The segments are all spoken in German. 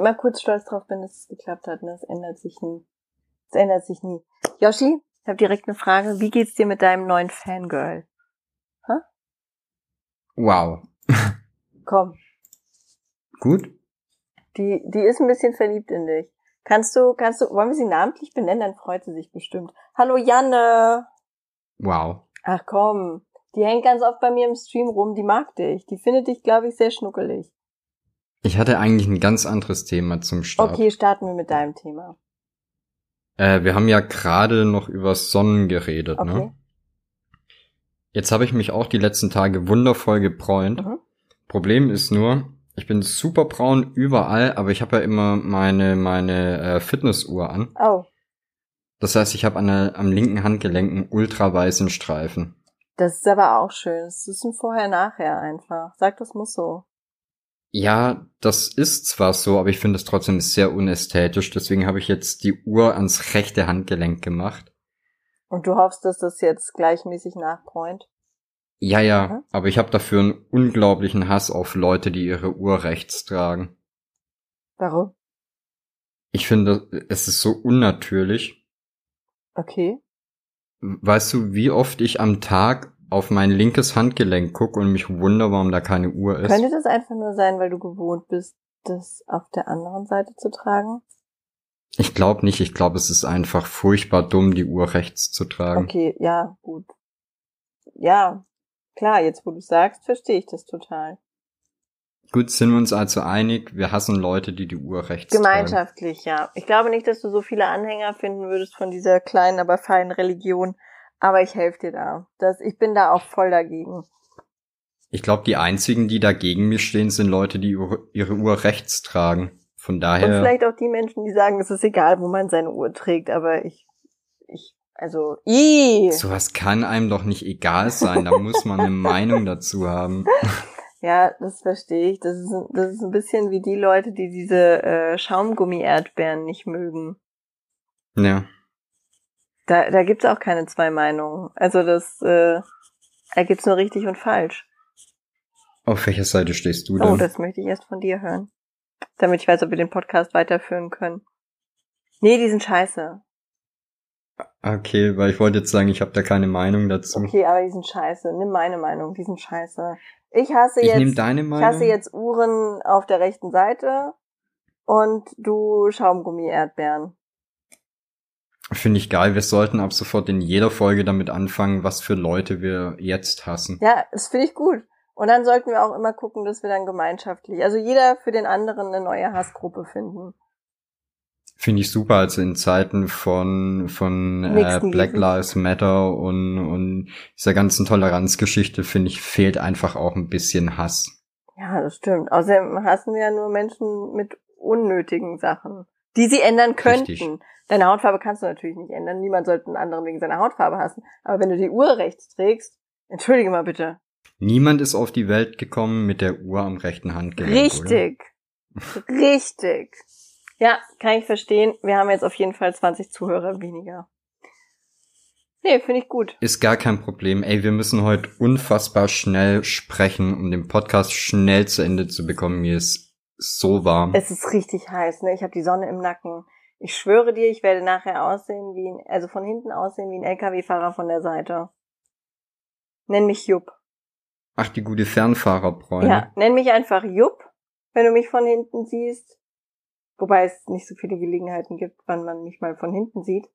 Immer kurz stolz drauf bin, dass es geklappt hat. Ne? Das ändert sich nie. Das ändert sich nie. Yoshi, ich habe direkt eine Frage. Wie geht's dir mit deinem neuen Fangirl? Huh? Wow. Komm. Gut. Die, die ist ein bisschen verliebt in dich. Kannst du, kannst du, wollen wir sie namentlich benennen? Dann freut sie sich bestimmt. Hallo Janne. Wow. Ach komm. Die hängt ganz oft bei mir im Stream rum. Die mag dich. Die findet dich, glaube ich, sehr schnuckelig. Ich hatte eigentlich ein ganz anderes Thema zum Start. Okay, starten wir mit deinem Thema. Äh, wir haben ja gerade noch über Sonnen geredet, Okay. ne? Jetzt habe ich mich auch die letzten Tage wundervoll gebräunt. Mhm. Problem ist nur, ich bin super braun überall, aber ich habe ja immer meine meine äh, Fitnessuhr an. Oh, Das heißt, ich habe an der, am linken Handgelenk einen ultraweißen Streifen. das ist aber auch schön. Es ist ein Vorher-Nachher einfach. Sag, das muss so. Ja, das ist zwar so, aber ich finde es trotzdem sehr unästhetisch. Deswegen habe ich jetzt die Uhr ans rechte Handgelenk gemacht. Und du hoffst, dass das jetzt gleichmäßig nachbräunt? Ja, ja, Mhm. aber ich habe dafür einen unglaublichen Hass auf Leute, die ihre Uhr rechts tragen. Warum? Ich finde, es ist so unnatürlich. Okay. Weißt du, wie oft ich am Tag auf mein linkes Handgelenk gucke und mich wundere, warum da keine Uhr ist? Könnte das einfach nur sein, weil du gewohnt bist, das auf der anderen Seite zu tragen? Ich glaube nicht. Ich glaube, es ist einfach furchtbar dumm, die Uhr rechts zu tragen. Okay, ja, gut. Ja, klar, jetzt wo du sagst, verstehe ich das total. Gut, sind wir uns also einig, wir hassen Leute, die die Uhr rechts tragen. Gemeinschaftlich, ja. Ich glaube nicht, dass du so viele Anhänger finden würdest von dieser kleinen, aber feinen Religion. Aber ich helfe dir da. Das, ich bin da auch voll dagegen. Ich glaube, die einzigen, die dagegen mir stehen, sind Leute, die ihre Uhr rechts tragen. Von Und daher, vielleicht auch die Menschen, die sagen, es ist egal, wo man seine Uhr trägt, aber ich, ich, also, i. sowas kann einem doch nicht egal sein. Da muss man eine Meinung dazu haben. Ja, das verstehe ich. Das ist, das ist ein bisschen wie die Leute, die diese äh, Schaumgummi-Erdbeeren nicht mögen. Ja. Da, da gibt's auch keine zwei Meinungen. Also das, äh, da gibt's nur richtig und falsch. Auf welcher Seite stehst du Oh, denn? das möchte ich erst von dir hören. Damit ich weiß, ob wir den Podcast weiterführen können. Nee, die sind scheiße. okay, weil ich wollte jetzt sagen, ich habe da keine Meinung dazu. Okay, aber die sind scheiße. Nimm meine Meinung, die sind scheiße. Ich hasse ich jetzt, deine ich Meinung. hasse jetzt Uhren auf der rechten Seite und du Schaumgummi-Erdbeeren. Finde ich geil. Wir sollten ab sofort in jeder Folge damit anfangen, was für Leute wir jetzt hassen. Ja, das finde ich gut. Und dann sollten wir auch immer gucken, dass wir dann gemeinschaftlich, also jeder für den anderen eine neue Hassgruppe finden. Finde ich super, also in Zeiten von, von äh, Black. Lives Matter und, und dieser ganzen Toleranzgeschichte, finde ich, fehlt einfach auch ein bisschen Hass. Ja, das stimmt. Außerdem hassen wir ja nur Menschen mit unnötigen Sachen, die sie ändern könnten. Richtig. Deine Hautfarbe kannst du natürlich nicht ändern. Niemand sollte einen anderen wegen seiner Hautfarbe hassen. Aber wenn du die Uhr rechts trägst, entschuldige mal bitte. Niemand ist auf die Welt gekommen mit der Uhr am rechten Handgelenk. Richtig. Richtig. Ja, kann ich verstehen. Wir haben jetzt auf jeden Fall 20 Zuhörer weniger. Nee, finde ich gut. Oder? Ist gar kein Problem. Ey, wir müssen heute unfassbar schnell sprechen, um den Podcast schnell zu Ende zu bekommen. Mir ist so warm. Es ist richtig heiß, ne? Ich habe die Sonne im Nacken. Ich schwöre dir, ich werde nachher aussehen wie ein, also von hinten aussehen wie ein LKW-Fahrer von der Seite. Nenn mich Jupp. Ach, die gute Fernfahrerbräune. Ja, nenn mich einfach Jupp, wenn du mich von hinten siehst. Wobei es nicht so viele Gelegenheiten gibt, wann man mich mal von hinten sieht.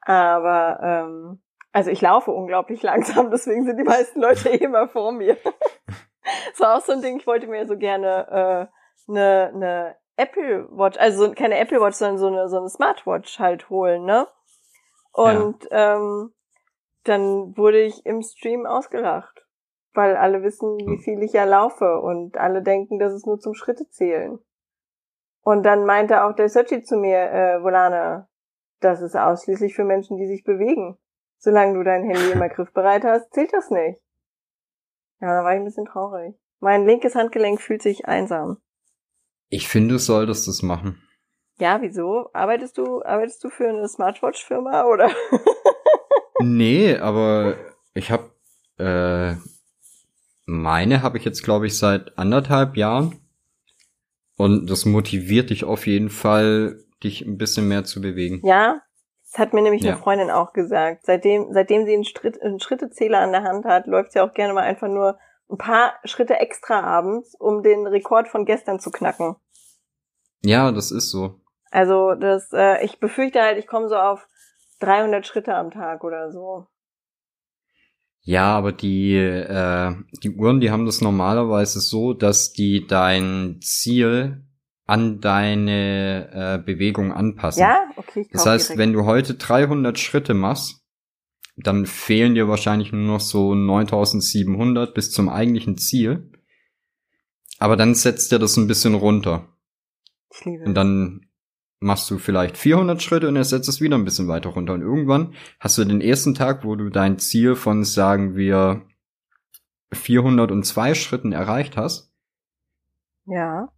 Aber, ähm, also ich laufe unglaublich langsam, deswegen sind die meisten Leute eh immer vor mir. Das war auch so ein Ding, ich wollte mir so gerne äh, eine, eine Apple Watch, also so- keine Apple Watch, sondern so eine, so eine Smartwatch halt holen, ne? Und ähm, dann wurde ich im Stream ausgelacht, weil alle wissen, wie Hm. viel ich ja laufe und alle denken, das ist nur zum Schritte zählen. Und dann meinte auch der Sochi zu mir, äh, Volane, das ist ausschließlich für Menschen, die sich bewegen. Solange du dein Handy immer griffbereit hast, zählt das nicht. Ja, da war ich ein bisschen traurig. Mein linkes Handgelenk fühlt sich einsam. Ich finde, du solltest das machen. Ja, wieso? Arbeitest du, arbeitest du für eine Smartwatch-Firma oder? Nee, aber ich habe äh, meine habe ich jetzt glaube ich seit anderthalb Jahren Und das motiviert dich auf jeden Fall, dich ein bisschen mehr zu bewegen. Ja, das hat mir nämlich Ja. eine Freundin auch gesagt. Seitdem, seitdem sie einen, Schritt, einen Schrittezähler an der Hand hat, läuft sie auch gerne mal einfach nur ein paar Schritte extra abends, um den Rekord von gestern zu knacken. Ja, das ist so. Also das, äh, ich befürchte halt, ich komme so auf 300 Schritte am Tag oder so. Ja, aber die, äh, die Uhren, die haben das normalerweise so, dass die dein Ziel an deine äh, Bewegung anpassen. Ja, okay. Ich Das heißt, direkt. wenn du heute 300 Schritte machst, dann fehlen dir wahrscheinlich nur noch so 9700 bis zum eigentlichen Ziel. Aber dann setzt dir das ein bisschen runter. Und dann machst du vielleicht 400 Schritte und er setzt es wieder ein bisschen weiter runter. Und irgendwann hast du den ersten Tag, wo du dein Ziel von, sagen wir, 402 Schritten erreicht hast. Ja.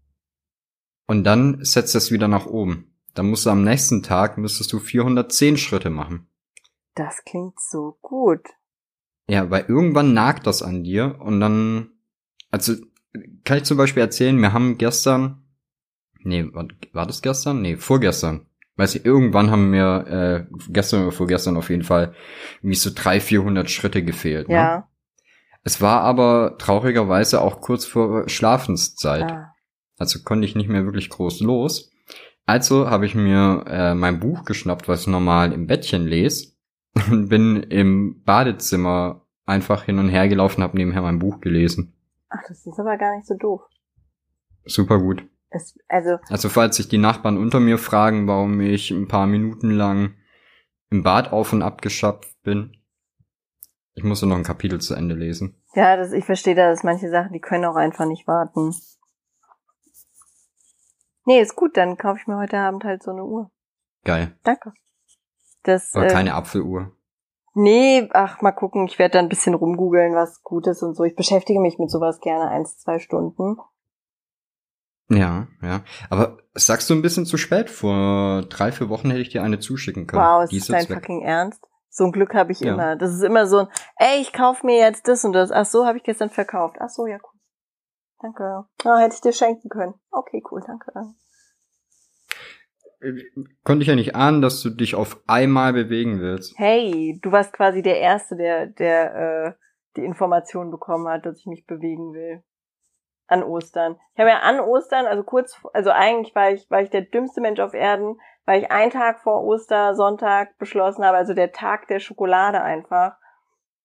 Und dann setzt es wieder nach oben. Dann musst du am nächsten Tag, müsstest du 410 Schritte machen. Das klingt so gut. Ja, weil irgendwann nagt das an dir und dann, also kann ich zum Beispiel erzählen, wir haben gestern, nee, war, das gestern? Nee, vorgestern. Weiß ich, irgendwann haben mir, äh, gestern oder vorgestern auf jeden Fall, irgendwie so 300, 400 Schritte gefehlt. Ne? Ja. Es war aber traurigerweise auch kurz vor Schlafenszeit. Ah. Also konnte ich nicht mehr wirklich groß los. Also habe ich mir äh, mein Buch geschnappt, was ich normal im Bettchen lese, und bin im Badezimmer einfach hin und her gelaufen, habe nebenher mein Buch gelesen. Ach, das ist aber gar nicht so doof. Super gut. Es, also, Also falls sich die Nachbarn unter mir fragen, warum ich ein paar Minuten lang im Bad auf und ab geschöpft bin, ich musste noch ein Kapitel zu Ende lesen. ja, das, ich verstehe da, dass manche Sachen, die können auch einfach nicht warten. Nee, ist gut, dann kaufe ich mir heute Abend halt so eine Uhr. Geil. Danke. Das, Aber äh, keine Apfeluhr. Nee, ach, mal gucken. Ich werde da ein bisschen rumgoogeln, was gut ist und so. Ich beschäftige mich mit sowas gerne eins, zwei Stunden. Ja, ja. Aber sagst du ein bisschen zu spät? Vor drei, vier Wochen hätte ich dir eine zuschicken können. Wow, ist dein weg. fucking Ernst? So ein Glück habe ich Ja. immer. Das ist immer so ein, ey, ich kauf mir jetzt das und das. Ach so, habe ich gestern verkauft. Ach so, ja, cool. Danke. Ah, hätte ich dir schenken können. Okay, cool, danke. Konnte ich ja nicht ahnen, dass du dich auf einmal bewegen willst. Hey, du warst quasi der Erste, der, der äh, die Information bekommen hat, dass ich mich bewegen will. An Ostern. Ich habe ja an Ostern, also kurz, also eigentlich war ich, war ich der dümmste Mensch auf Erden, weil ich einen Tag vor Ostersonntag beschlossen habe, also der Tag der Schokolade einfach,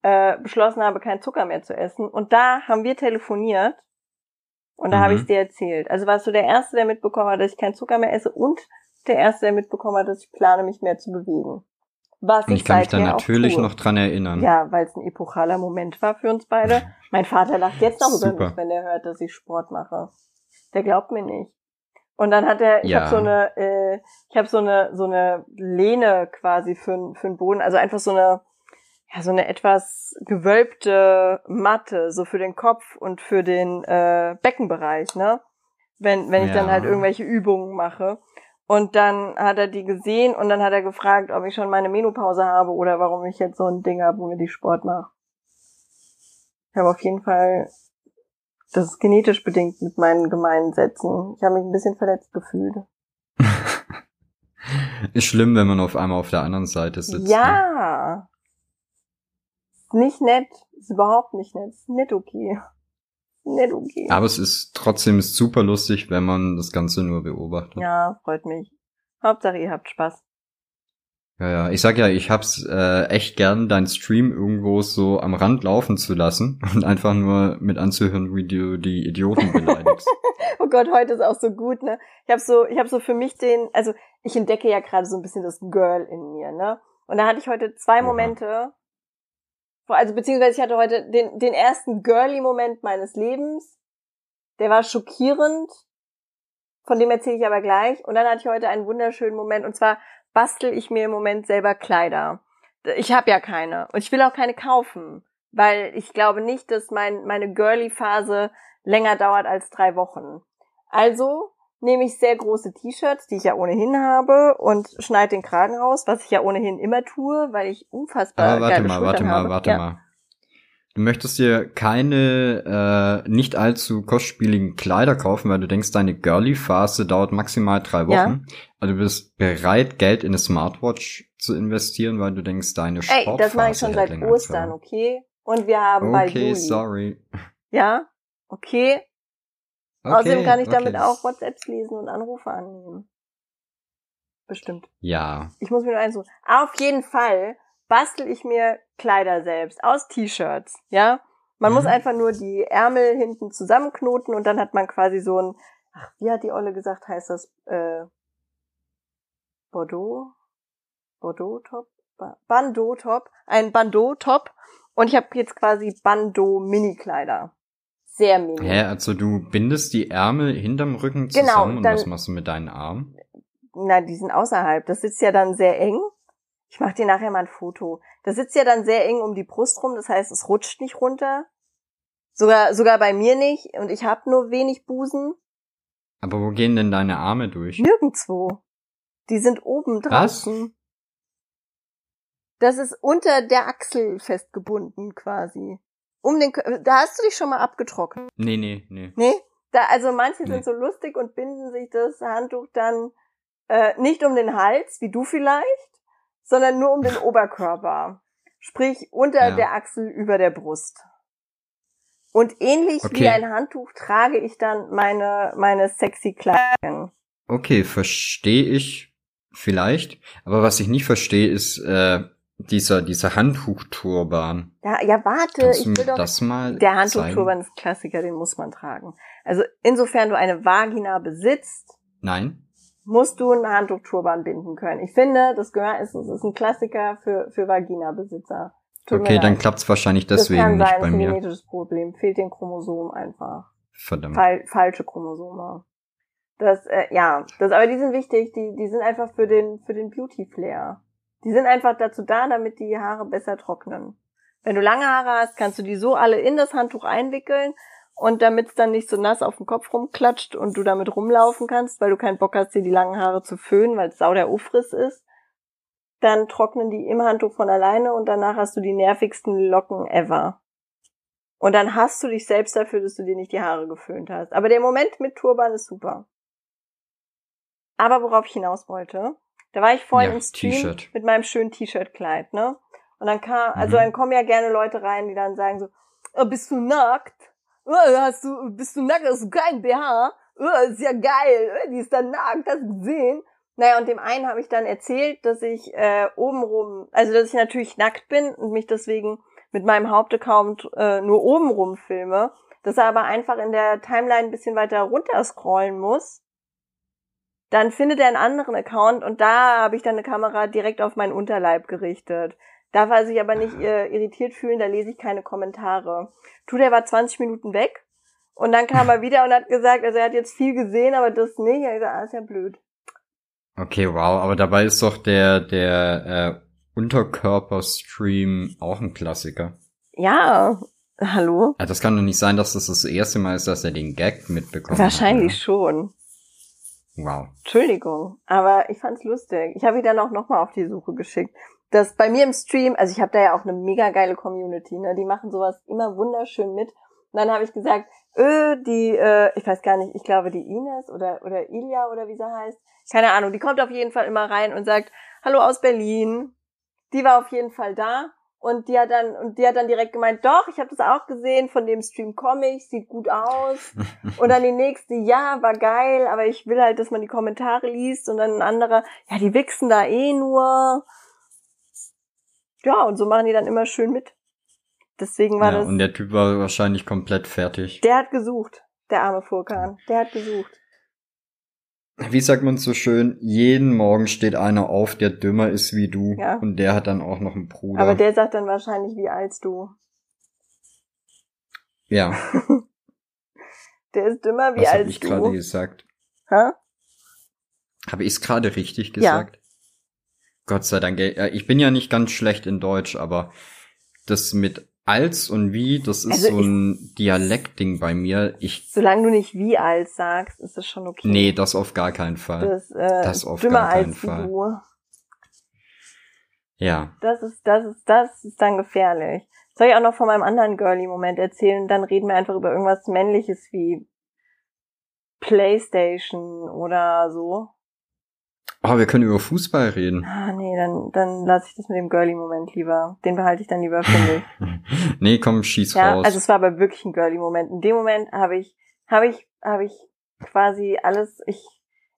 äh, beschlossen habe, keinen Zucker mehr zu essen. Und da haben wir telefoniert und da Mhm. habe ich dir erzählt. Also warst du der Erste, der mitbekommen hat, dass ich keinen Zucker mehr esse und der Erste, der mitbekommen hat, dass ich plane, mich mehr zu bewegen. Was Und ich kann mich da natürlich noch dran erinnern. Ja, weil es ein epochaler Moment war für uns beide. Mein Vater lacht jetzt noch über mich, wenn er hört, dass ich Sport mache. Der glaubt mir nicht. Und dann hat er, ich Ja. habe so eine, äh, ich habe so eine so eine Lehne quasi für für den Boden, also einfach so eine ja so eine etwas gewölbte Matte so für den Kopf und für den äh, Beckenbereich, ne? Wenn wenn ich dann Ja. halt irgendwelche Übungen mache. Und dann hat er die gesehen und dann hat er gefragt, ob ich schon meine Menopause habe oder warum ich jetzt so ein Ding habe, womit ich Sport mache. Ich habe auf jeden Fall, das ist genetisch bedingt mit meinen gemeinen Sätzen. Ich habe mich ein bisschen verletzt gefühlt. Ist schlimm, wenn man auf einmal auf der anderen Seite sitzt. Ne? ja! Ist Nicht nett. Ist überhaupt nicht nett. Ist nicht okay. Nicht okay. Aber es ist trotzdem super lustig, wenn man das Ganze nur beobachtet. Ja, freut mich. Hauptsache ihr habt Spaß. Ja, ja. Ich sag ja, ich hab's äh, echt gern, dein Stream irgendwo so am Rand laufen zu lassen und einfach nur mit anzuhören, wie du die Idioten beleidigst. Oh Gott, heute ist auch so gut, ne? Ich habe so, ich habe so für mich den, also ich entdecke ja gerade so ein bisschen das Girl in mir, ne? Und da hatte ich heute zwei. Momente, also beziehungsweise ich hatte heute den, den ersten girly-Moment meines Lebens. Der war schockierend, von dem erzähle ich aber gleich. Und dann hatte ich heute einen wunderschönen Moment, und zwar bastel ich mir im Moment selber Kleider. Ich habe ja keine und ich will auch keine kaufen, weil ich glaube nicht, dass mein, meine girly-Phase länger dauert als drei Wochen. Also nehme ich sehr große T-Shirts, die ich ja ohnehin habe, und schneide den Kragen raus, was ich ja ohnehin immer tue, weil ich unfassbar Aber warte mal, Schultern warte mal, habe. warte ja. mal. du möchtest dir keine äh, nicht allzu kostspieligen Kleider kaufen, weil du denkst, deine Girly-Phase dauert maximal drei Wochen. Ja. Also du bist bereit, Geld in eine Smartwatch zu investieren, weil du denkst, deine Sportphase Ey, das mache ich schon seit Ostern, okay? Und wir haben bald Okay, Juli. sorry. Ja? Okay. Okay, Außerdem kann ich okay. damit auch WhatsApps lesen und Anrufe annehmen. Bestimmt. Ja. Ich muss mir nur eins suchen. Auf jeden Fall bastel ich mir Kleider selbst aus T-Shirts, ja? Man Mhm. muss einfach nur die Ärmel hinten zusammenknoten und dann hat man quasi so ein, ach, wie hat die Olle gesagt, heißt das, äh, Bordeaux? Bordeaux-Top? Ba Bandeau-Top? Ein Bandeau-Top. Und ich habe jetzt quasi Bandeau-Mini-Kleider. Sehr mini. Hä, also du bindest die Ärmel hinterm Rücken Genau, zusammen und dann- was machst du mit deinen Armen? Na, die sind außerhalb. Das sitzt ja dann sehr eng. Ich mache dir nachher mal ein Foto. Das sitzt ja dann sehr eng um die Brust rum, das heißt, es rutscht nicht runter. Sogar, sogar bei mir nicht. Und ich habe nur wenig Busen. Aber wo gehen denn deine Arme durch? Nirgendwo. Die sind oben Was? draußen. Das ist unter der Achsel festgebunden quasi. Um den, da hast du dich schon mal abgetrocknet. Nee, nee, nee. Nee? Da, also manche Nee. sind so lustig und binden sich das Handtuch dann äh, nicht um den Hals, wie du vielleicht, sondern nur um den Oberkörper. Sprich unter Ja. der Achsel über der Brust. Und ähnlich wie Okay. ein Handtuch trage ich dann meine, meine sexy Kleidung. Okay, verstehe ich vielleicht. Aber was ich nicht verstehe, ist äh, dieser, dieser Handtuchturban. Ja, ja, warte, Kannst ich will doch. das mal Der? Handtuchturban ist ein Klassiker, den muss man tragen. Also insofern du eine Vagina besitzt, Nein? musst du einen Handtuchturban binden können. Ich finde, das gehört, es ist, ist ein Klassiker für, für Vagina-Besitzer. Okay, dann klappt's wahrscheinlich das deswegen kann nicht sein, bei ist ein mir. genetisches Problem. Fehlt den Chromosom einfach. Verdammt. Fal falsche Chromosome. Das, äh, ja, das, aber die sind wichtig, die, die sind einfach für den, für den Beauty-Flair. Die sind einfach dazu da, damit die Haare besser trocknen. Wenn du lange Haare hast, kannst du die so alle in das Handtuch einwickeln und damit es dann nicht so nass auf dem Kopf rumklatscht und du damit rumlaufen kannst, weil du keinen Bock hast, dir die langen Haare zu föhnen, weil es sau der Ufriss ist, dann trocknen die im Handtuch von alleine und danach hast du die nervigsten Locken ever. Und dann hast du dich selbst dafür, dass du dir nicht die Haare geföhnt hast. Aber der Moment mit Turban ist super. Aber worauf ich hinaus wollte, da war ich vorhin Ja, im Stream T-Shirt. mit meinem schönen T-Shirt-Kleid, ne? Und dann kam, also Mhm. dann kommen ja gerne Leute rein, die dann sagen so, oh, bist du nackt? Oh, hast du, bist du nackt? Hast du kein BH? Oh, ist ja geil. Oh, Die ist dann nackt, hast du gesehen? Naja, und dem einen habe ich dann erzählt, dass ich äh, obenrum, also dass ich natürlich nackt bin und mich deswegen mit meinem Hauptaccount äh, nur obenrum filme, dass er aber einfach in der Timeline ein bisschen weiter runter scrollen muss. Dann findet er einen anderen Account und da habe ich dann eine Kamera direkt auf meinen Unterleib gerichtet. Darf er sich aber nicht äh, irritiert fühlen, da lese ich keine Kommentare. Tu, der war 20 Minuten weg und dann kam er wieder und hat gesagt, also er hat jetzt viel gesehen, aber das nicht. Er hat gesagt, ah, ist ja blöd. Okay, wow, aber dabei ist doch der, der äh, Unterkörper-Stream auch ein Klassiker. Ja, hallo? Das kann doch nicht sein, dass das das erste Mal ist, dass er den Gag mitbekommt. Wahrscheinlich schon. Wow. Entschuldigung, aber ich fand's lustig. Ich habe ihn dann auch nochmal auf die Suche geschickt. Das bei mir im Stream, also ich habe da ja auch eine mega geile Community, ne? Die machen sowas immer wunderschön mit. Und dann habe ich gesagt, öh, die, äh, ich weiß gar nicht, ich glaube die Ines oder oder Ilja oder wie sie heißt, keine Ahnung, die kommt auf jeden Fall immer rein und sagt, hallo aus Berlin. Die war auf jeden Fall da und die hat dann und die hat dann direkt gemeint, doch, ich habe das auch gesehen, von dem Stream komme ich, sieht gut aus. Und dann die nächste, ja, war geil, aber ich will halt, dass man die Kommentare liest. Und dann ein anderer, ja, die wichsen da eh nur. Ja, und so machen die dann immer schön mit. Deswegen war ja, das. und der Typ war wahrscheinlich komplett fertig. Der hat gesucht, der arme Furkan. Der hat gesucht. Wie sagt man so schön, jeden Morgen steht einer auf, der dümmer ist wie du. Ja. Und der hat dann auch noch einen Bruder. Aber der sagt dann wahrscheinlich, wie alt du. ja, Der ist dümmer, wie was habe alt ich gerade du. gesagt? Hä? Habe ich es gerade richtig gesagt? Gott sei Dank. Ich bin ja nicht ganz schlecht in Deutsch, aber das mit als und wie, das ist Also so ein Dialektding bei mir. Ich Solange du nicht wie alt sagst, ist das schon okay. nee, das auf gar keinen Fall. Das, äh, das auf gar keinen als Fall. du. Ja, Das ist, das ist, das ist dann gefährlich. Soll ich auch noch von meinem anderen Girly-Moment erzählen? Dann reden wir einfach über irgendwas Männliches wie Playstation oder so. Oh, wir können über Fußball reden. Ah, nee, dann, dann lasse ich das mit dem Girly-Moment lieber. Den behalte ich dann lieber für mich. nee, komm, schieß ja, raus. Also es war aber wirklich ein Girly-Moment. In dem Moment habe ich, habe ich, habe ich quasi alles, ich,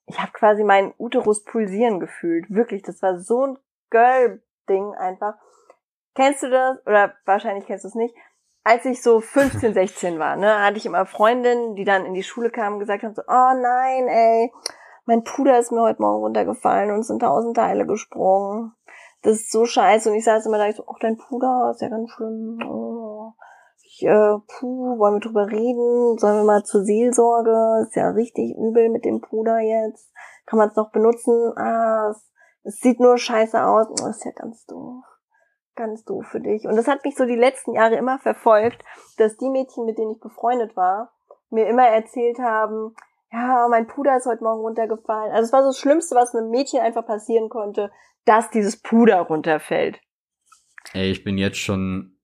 ich habe quasi meinen Uterus pulsieren gefühlt. Wirklich, das war so ein Girl-Ding einfach. Kennst du das? Oder wahrscheinlich kennst du es nicht. Als ich so 15, 16 war, ne, hatte ich immer Freundinnen, die dann in die Schule kamen und gesagt haben so, oh nein, ey, mein Puder ist mir heute Morgen runtergefallen und sind tausend Teile gesprungen. Das ist so scheiße. Und ich saß immer da, ich so, ach, dein Puder ist ja ganz schlimm. Oh. Ich, äh, puh, wollen wir drüber reden? Sollen wir mal zur Seelsorge? Ist ja richtig übel mit dem Puder jetzt. Kann man es noch benutzen? Ah, es, es sieht nur scheiße aus. Oh, ist ja ganz doof ganz doof für dich. Und das hat mich so die letzten Jahre immer verfolgt, dass die Mädchen, mit denen ich befreundet war, mir immer erzählt haben, ja, mein Puder ist heute Morgen runtergefallen. Also es war so das Schlimmste, was einem Mädchen einfach passieren konnte, dass dieses Puder runterfällt. Ey, ich bin jetzt schon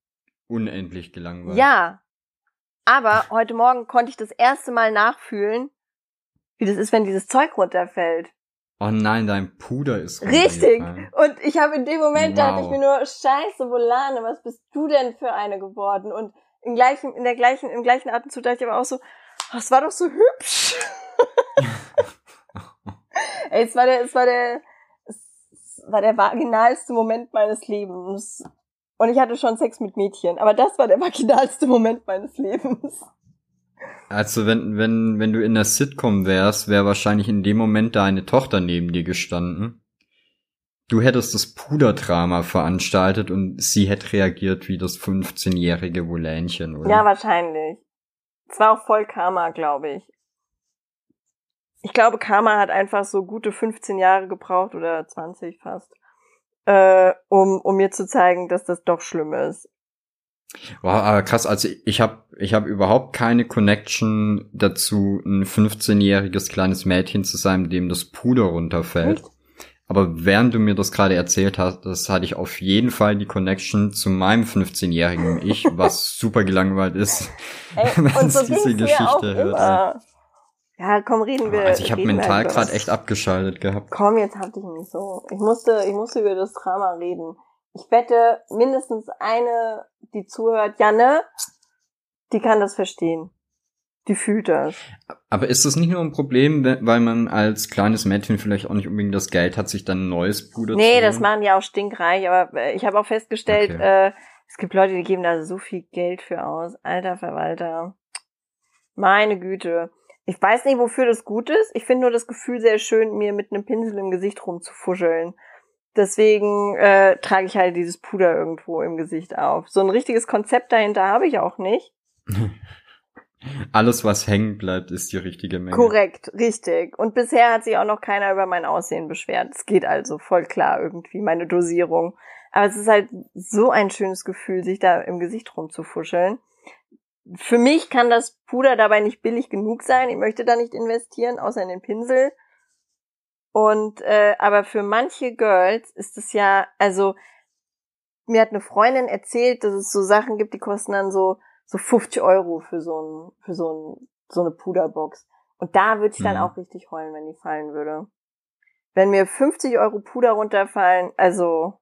unendlich gelangweilt. Ja. Aber heute Morgen konnte ich das erste Mal nachfühlen, wie das ist, wenn dieses Zeug runterfällt. Oh nein, dein Puder ist Richtig. Und ich habe in dem Moment, wow. dachte ich mir nur, scheiße, Volane, was bist du denn für eine geworden? Und im gleichen, in der gleichen, im gleichen Atemzug dachte ich aber auch so, es war doch so hübsch. Ey, es war der, es war der, es war der vaginalste Moment meines Lebens. Und ich hatte schon Sex mit Mädchen, aber das war der vaginalste Moment meines Lebens. Also wenn, wenn, wenn du in der Sitcom wärst, wäre wahrscheinlich in dem Moment deine Tochter neben dir gestanden. Du hättest das Puderdrama veranstaltet und sie hätte reagiert wie das 15-jährige Wolänchen, oder? Ja, wahrscheinlich. Es war auch voll Karma, glaube ich. Ich glaube, Karma hat einfach so gute 15 Jahre gebraucht oder 20 fast, äh, um, um mir zu zeigen, dass das doch schlimm ist. Wow, aber krass, also ich habe ich hab überhaupt keine Connection dazu, ein 15-jähriges kleines Mädchen zu sein, dem das Puder runterfällt. Echt? Aber während du mir das gerade erzählt hast, das hatte ich auf jeden Fall die Connection zu meinem 15-jährigen Ich, was super gelangweilt ist, Ey, wenn so diese Geschichte hört. Ja, komm, reden wir. Also ich habe mental gerade echt abgeschaltet gehabt. Komm, jetzt hab dich nicht so. Ich musste, ich musste über das Drama reden. Ich wette, mindestens eine, die zuhört, Janne, die kann das verstehen. Die fühlt das. Aber ist das nicht nur ein Problem, weil man als kleines Mädchen vielleicht auch nicht unbedingt das Geld hat, sich dann ein neues Puder nee, zu Nee, das machen ja auch stinkreich, aber äh, ich habe auch festgestellt, okay. äh, es gibt Leute, die geben da so viel Geld für aus. Alter Verwalter. Meine Güte. Ich weiß nicht, wofür das gut ist. Ich finde nur das Gefühl sehr schön, mir mit einem Pinsel im Gesicht rumzufuscheln. Deswegen äh, trage ich halt dieses Puder irgendwo im Gesicht auf. So ein richtiges Konzept dahinter habe ich auch nicht. Alles, was hängen bleibt, ist die richtige Menge. Korrekt, richtig. Und bisher hat sich auch noch keiner über mein Aussehen beschwert. Es geht also voll klar irgendwie, meine Dosierung. Aber es ist halt so ein schönes Gefühl, sich da im Gesicht rumzufuscheln. Für mich kann das Puder dabei nicht billig genug sein. Ich möchte da nicht investieren, außer in den Pinsel. Und äh, aber für manche Girls ist es ja, also mir hat eine Freundin erzählt, dass es so Sachen gibt, die kosten dann so so 50 Euro für so ein für so ein so eine Puderbox. Und da würde ich dann mhm. auch richtig heulen, wenn die fallen würde. Wenn mir 50 Euro Puder runterfallen, also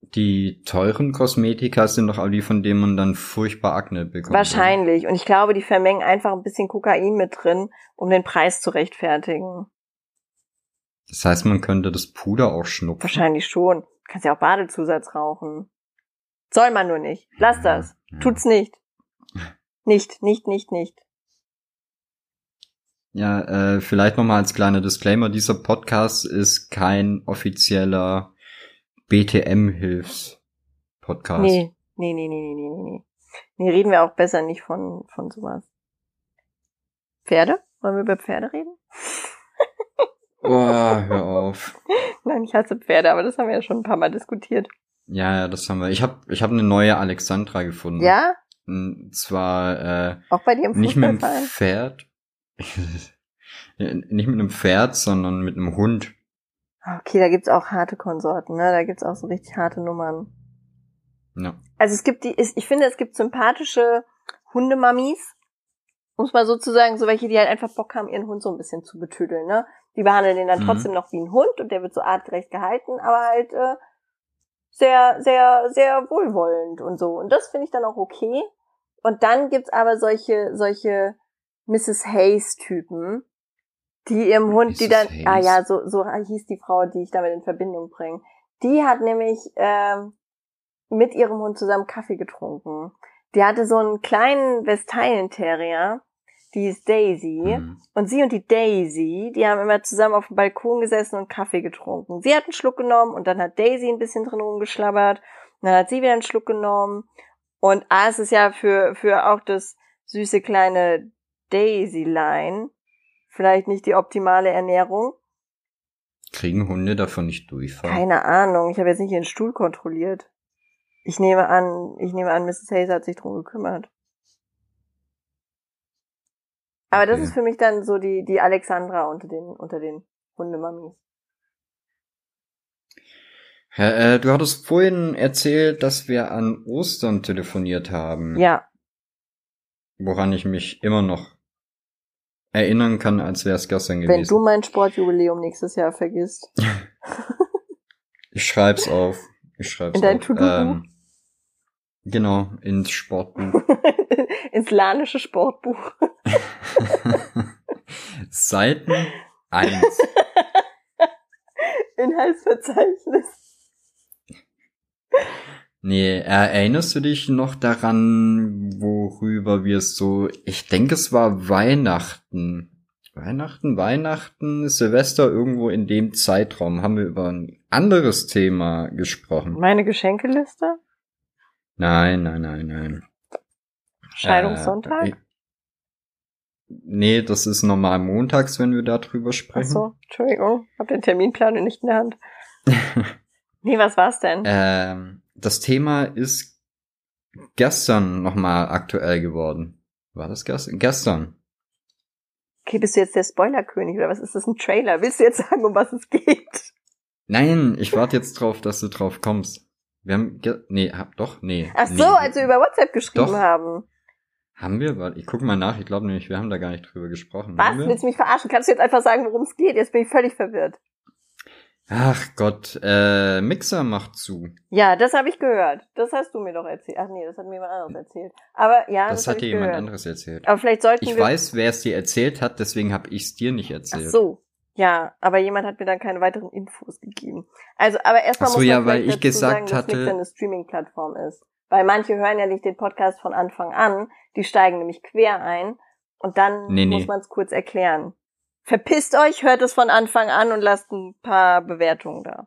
die teuren Kosmetika sind doch auch die, von denen man dann furchtbar Akne bekommt. Wahrscheinlich. Und ich glaube, die vermengen einfach ein bisschen Kokain mit drin, um den Preis zu rechtfertigen. Das heißt, man könnte das Puder auch schnupfen. Wahrscheinlich schon. Du kannst ja auch Badezusatz rauchen. Soll man nur nicht. Lass das. Ja. Tut's nicht. Nicht, nicht, nicht, nicht. Ja, äh, vielleicht nochmal als kleiner Disclaimer, dieser Podcast ist kein offizieller BTM-Hilfs-Podcast. Nee, nee, nee, nee, nee, nee, nee. Nee, reden wir auch besser nicht von, von sowas. Pferde? Wollen wir über Pferde reden? Oh, hör auf. Nein, ich hasse Pferde, aber das haben wir ja schon ein paar Mal diskutiert. Ja, ja, das haben wir. Ich habe ich hab eine neue Alexandra gefunden. Ja? Und zwar äh, auch bei dir im nicht mit einem Pferd. nicht mit einem Pferd, sondern mit einem Hund. Okay, da gibt's auch harte Konsorten, ne? Da gibt's auch so richtig harte Nummern. Ja. Also es gibt die, ich finde, es gibt sympathische Hundemamis, muss man sozusagen, so welche, die halt einfach Bock haben, ihren Hund so ein bisschen zu betüdeln, ne? Die behandeln den dann Mhm. trotzdem noch wie ein Hund und der wird so artgerecht gehalten, aber halt äh, sehr, sehr, sehr wohlwollend und so. Und das finde ich dann auch okay. Und dann gibt's aber solche, solche Mrs. Hayes-Typen, die ihrem Hund, die Mrs. dann, ah Hayes? ja, so, so hieß die Frau, die ich damit in Verbindung bringe. Die hat nämlich ähm, mit ihrem Hund zusammen Kaffee getrunken. Die hatte so einen kleinen Westalen-Terrier, die ist Daisy. Mhm. Und sie und die Daisy, die haben immer zusammen auf dem Balkon gesessen und Kaffee getrunken. Sie hat einen Schluck genommen und dann hat Daisy ein bisschen drin rumgeschlabbert. Und dann hat sie wieder einen Schluck genommen. Und ah, es ist ja für, für auch das süße kleine Daisy-Line vielleicht nicht die optimale Ernährung. Kriegen Hunde davon nicht Durchfall? Keine Ahnung. Ich habe jetzt nicht ihren Stuhl kontrolliert. Ich nehme an, ich nehme an, Mrs. Hayes hat sich drum gekümmert. Aber das ist für mich dann so die, die Alexandra unter den, unter den Hundemamis. Äh, du hattest vorhin erzählt, dass wir an Ostern telefoniert haben. Ja, Woran ich mich immer noch erinnern kann, als wäre es gestern wenn gewesen. du mein Sportjubiläum nächstes Jahr vergisst. Ich schreib's auf. Ich schreib's In dein auf. To-Do-Buch? genau, ins Sportbuch. Ins lanische Sportbuch. Seiten 1. Inhaltsverzeichnis. Nee, erinnerst du dich noch daran, worüber wir es so, ich denke es war Weihnachten. Weihnachten, Weihnachten, Silvester, irgendwo in dem Zeitraum haben wir über ein anderes Thema gesprochen. Meine Geschenkeliste? Nein, nein, nein, nein. Scheidungssonntag? Äh, nee, das ist normal montags, wenn wir darüber Ach sprechen. so, Entschuldigung, hab den Terminplan nicht in der Hand. Nee, was war's denn? Ähm, das Thema ist gestern nochmal aktuell geworden. War das gestern? Gestern. Okay, bist du jetzt der Spoilerkönig oder was ist das ein Trailer? Willst du jetzt sagen, um was es geht? Nein, ich warte jetzt drauf, dass du drauf kommst. Wir haben, nee, hab doch, nee. Ach so, nee. als wir über WhatsApp geschrieben Doch. haben. Haben wir? Warte, ich guck mal nach. Ich glaube nämlich, wir haben da gar nicht drüber gesprochen. Was? Willst du mich verarschen? Kannst du jetzt einfach sagen, worum es geht? Jetzt bin ich völlig verwirrt. Ach Gott, äh, Mixer macht zu. Ja, das habe ich gehört. Das hast du mir doch erzählt. Ach nee, das hat mir jemand anderes erzählt. Aber ja, das, das hat dir ich jemand gehört. anderes erzählt. Aber vielleicht sollten Ich wir. weiß, wer es dir erzählt hat, deswegen habe ich es dir nicht Ach erzählt. so. Ja, aber jemand hat mir dann keine weiteren Infos gegeben. Also, aber erstmal Ach so, muss man ja, weil ich gesagt sagen, dass hatte- Mixer eine Streaming-Plattform ist. Weil manche hören ja nicht den Podcast von Anfang an, die steigen nämlich quer ein und dann Nee, nee. muss man es kurz erklären. Verpisst euch, hört es von Anfang an und lasst ein paar Bewertungen da.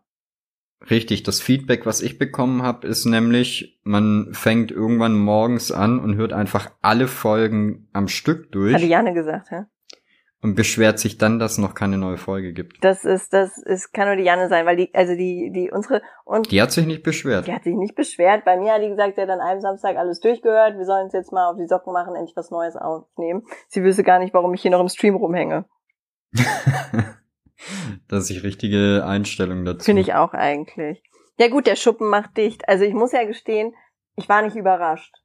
Richtig, das Feedback, was ich bekommen habe, ist nämlich, man fängt irgendwann morgens an und hört einfach alle Folgen am Stück durch Hatte Janne gesagt, hä? Und beschwert sich dann, dass es noch keine neue Folge gibt. Das ist, das ist, kann nur die Janne sein, weil die, also die, die, unsere, und Die hat sich nicht beschwert. die hat sich nicht beschwert. Bei mir hat die gesagt, sie hat an einem Samstag alles durchgehört. Wir sollen uns jetzt mal auf die Socken machen, endlich was Neues aufnehmen. Sie wüsste gar nicht, warum ich hier noch im Stream rumhänge. das ist die richtige Einstellung dazu. Finde ich auch eigentlich. Ja gut, der Schuppen macht dicht. Also ich muss ja gestehen, ich war nicht überrascht.